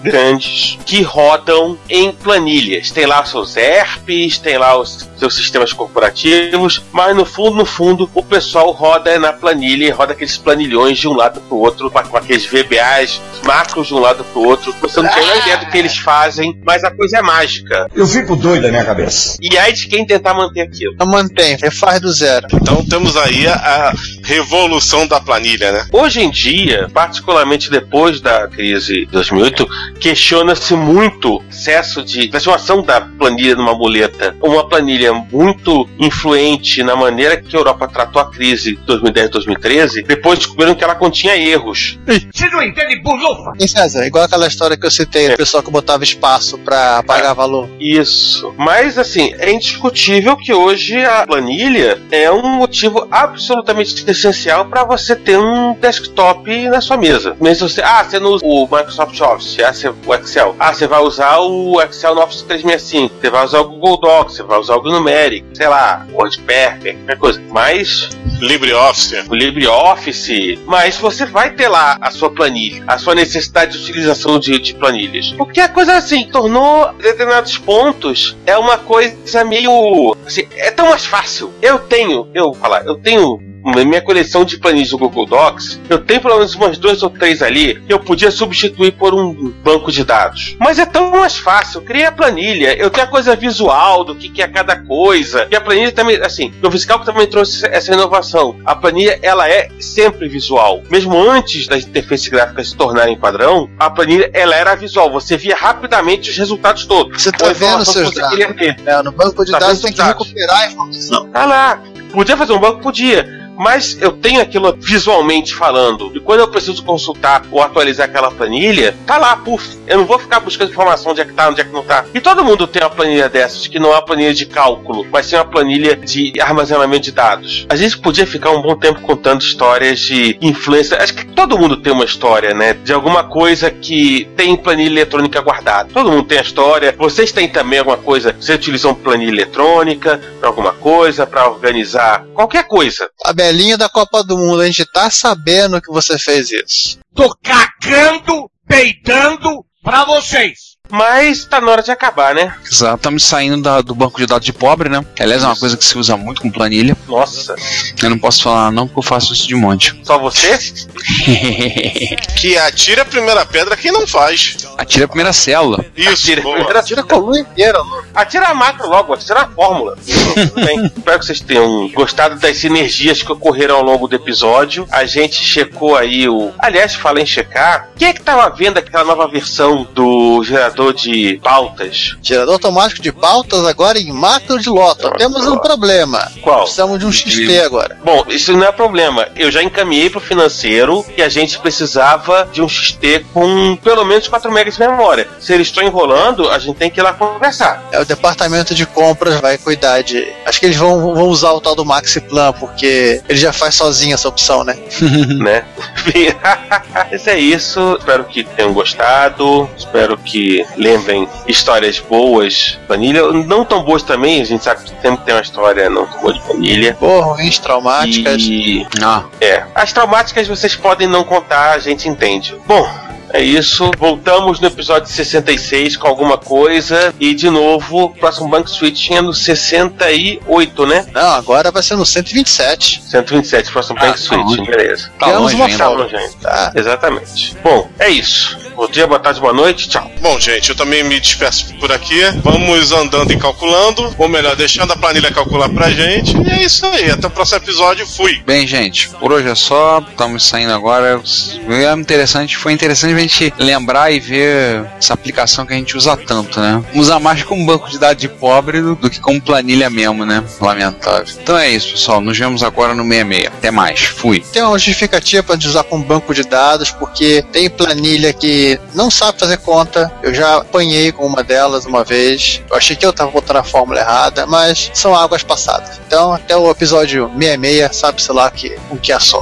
grandes, que rodam em planilhas. Tem lá os seus ERPs, tem lá os seus sistemas corporativos, mas no fundo, no fundo, o pessoal roda na planilha e roda aqueles planilhões de um lado pro outro, com aqueles VBAs, macros de um lado pro outro. Você não tem a menor ideia do que eles fazem, mas a coisa é mágica. Eu fico doido da minha cabeça. E aí de quem tentar manter aquilo. Então mantém, refaz do zero. Então temos aí a, a revolução da planilha, né? Hoje em dia, particularmente depois da crise de 2008, questiona-se muito o excesso de transformação da planilha numa muleta. Uma planilha muito influente na maneira que a Europa tratou a crise de 2010-2013, depois descobriram que ela continha erros. Você não entende bulufa? Hein, César? Igual aquela história que eu citei, o pessoal que botava espaço pra pagar valor. Isso. Mas, assim, é indiscutível que hoje a planilha é um motivo absolutamente essencial para você ter um desktop na sua mesa. Mesmo você, ah, você não usa o Microsoft Office, ah, você, o Excel. Ah, você vai usar o Excel no Office 365, você vai usar o Google Docs, você vai usar o Numeric, sei lá, Word Perfect, qualquer coisa. Mas LibreOffice. o LibreOffice, mas você vai ter lá a sua planilha, a sua necessidade de utilização de, de planilhas. Porque a coisa assim, tornou determinados pontos, é uma coisa meio. Assim, é tão mais fácil. Eu tenho, eu vou falar, eu tenho. Minha coleção de planilhas do Google Docs, eu tenho pelo menos umas duas ou três ali que eu podia substituir substituir por um banco de dados. Mas é tão mais fácil. Eu criei a planilha, eu tenho a coisa visual do que, que é cada coisa. E a planilha também, assim, o fiscal também trouxe essa inovação. A planilha, ela é sempre visual. Mesmo antes das interfaces gráficas se tornarem padrão, a planilha, ela era visual. Você via rapidamente os resultados todos. Você tá a vendo seus que dados. É, no banco de Tá dados tem que dados. recuperar a informação. Tá lá. Podia fazer um banco? Podia. Mas eu tenho aquilo visualmente falando. E quando eu preciso consultar ou atualizar aquela planilha, tá lá, puf. Eu não vou ficar buscando informação onde é que tá, onde é que não tá. E todo mundo tem uma planilha dessas, que não é uma planilha de cálculo, mas sim uma planilha de armazenamento de dados. A gente podia ficar um bom tempo contando histórias de influência. Acho que todo mundo tem uma história, né? De alguma coisa que tem em planilha eletrônica guardada. Todo mundo tem a história. Vocês têm também alguma coisa. Você utilizam planilha eletrônica para alguma coisa, para organizar qualquer coisa. A Belinha da Copa do Mundo, a gente tá sabendo que você fez isso. Tô cagando, peidando pra vocês. Mas tá na hora de acabar, né? Exato, estamos saindo da- do banco de dados de pobre, né? Que, aliás, é uma coisa que se usa muito com planilha. Nossa, Eu não posso falar não, porque eu faço isso de monte. só você? *laughs* Que atira a primeira pedra quem não faz. Atira a primeira célula. Isso, Atira, boa. atira, Tira a coluna inteira, atira a macro logo, atira a fórmula. *laughs* Tudo bem. Espero que vocês tenham gostado das sinergias que ocorreram ao longo do episódio. A gente checou aí o. Aliás, fala em checar. Quem é que tava vendo aquela nova versão do gerador de pautas? Gerador automático de pautas agora em macro de loto. Temos um problema. Qual? Precisamos de um XP agora. Bom, isso não é problema. Eu já encaminhei pro financeiro que a gente precisava de um XT com pelo menos 4 MB de memória. Se eles estão enrolando, a gente tem que ir lá conversar. É o departamento de compras vai cuidar de. Acho que eles vão, vão usar o tal do Maxi Plan, porque ele já faz sozinho essa opção, né? *laughs* né? *laughs* Mas *laughs* é isso. Espero que tenham gostado. Espero que lembrem histórias boas. Planilha, não tão boas também. A gente sabe que sempre tem uma história não tão boa de planilha. Pô, ruins, traumáticas. E Ah, é, as traumáticas vocês podem não contar, a gente entende. Bom. É isso, voltamos no episódio 66 com alguma coisa e de novo, próximo Bank Switch é no 68, né? Não, agora vai ser no 127. 127, próximo Ah, Bank tá Switch, longe. beleza. tá Temos longe uma bom, gente. Tá. Exatamente. Bom, é isso. Bom dia, boa tarde, boa noite. Tchau. Bom, gente, eu também me despeço por aqui. Vamos andando e calculando. Ou melhor, deixando a planilha calcular pra gente. E é isso aí. Até o próximo episódio. Fui. Bem, gente, por hoje é só. Estamos saindo agora. É interessante, foi interessante a gente lembrar e ver essa aplicação que a gente usa tanto, né? Usar mais como banco de dados de pobre do, do que como planilha mesmo, né? Lamentável. Então é isso, pessoal. Nos vemos agora no 66. Até mais. Fui. Tem uma justificativa para usar como banco de dados, porque tem planilha que não sabe fazer conta. Eu já apanhei com uma delas uma vez. Eu achei que eu estava botando a fórmula errada, mas são águas passadas. Então, até o episódio 66, sabe-se lá que, o que é só.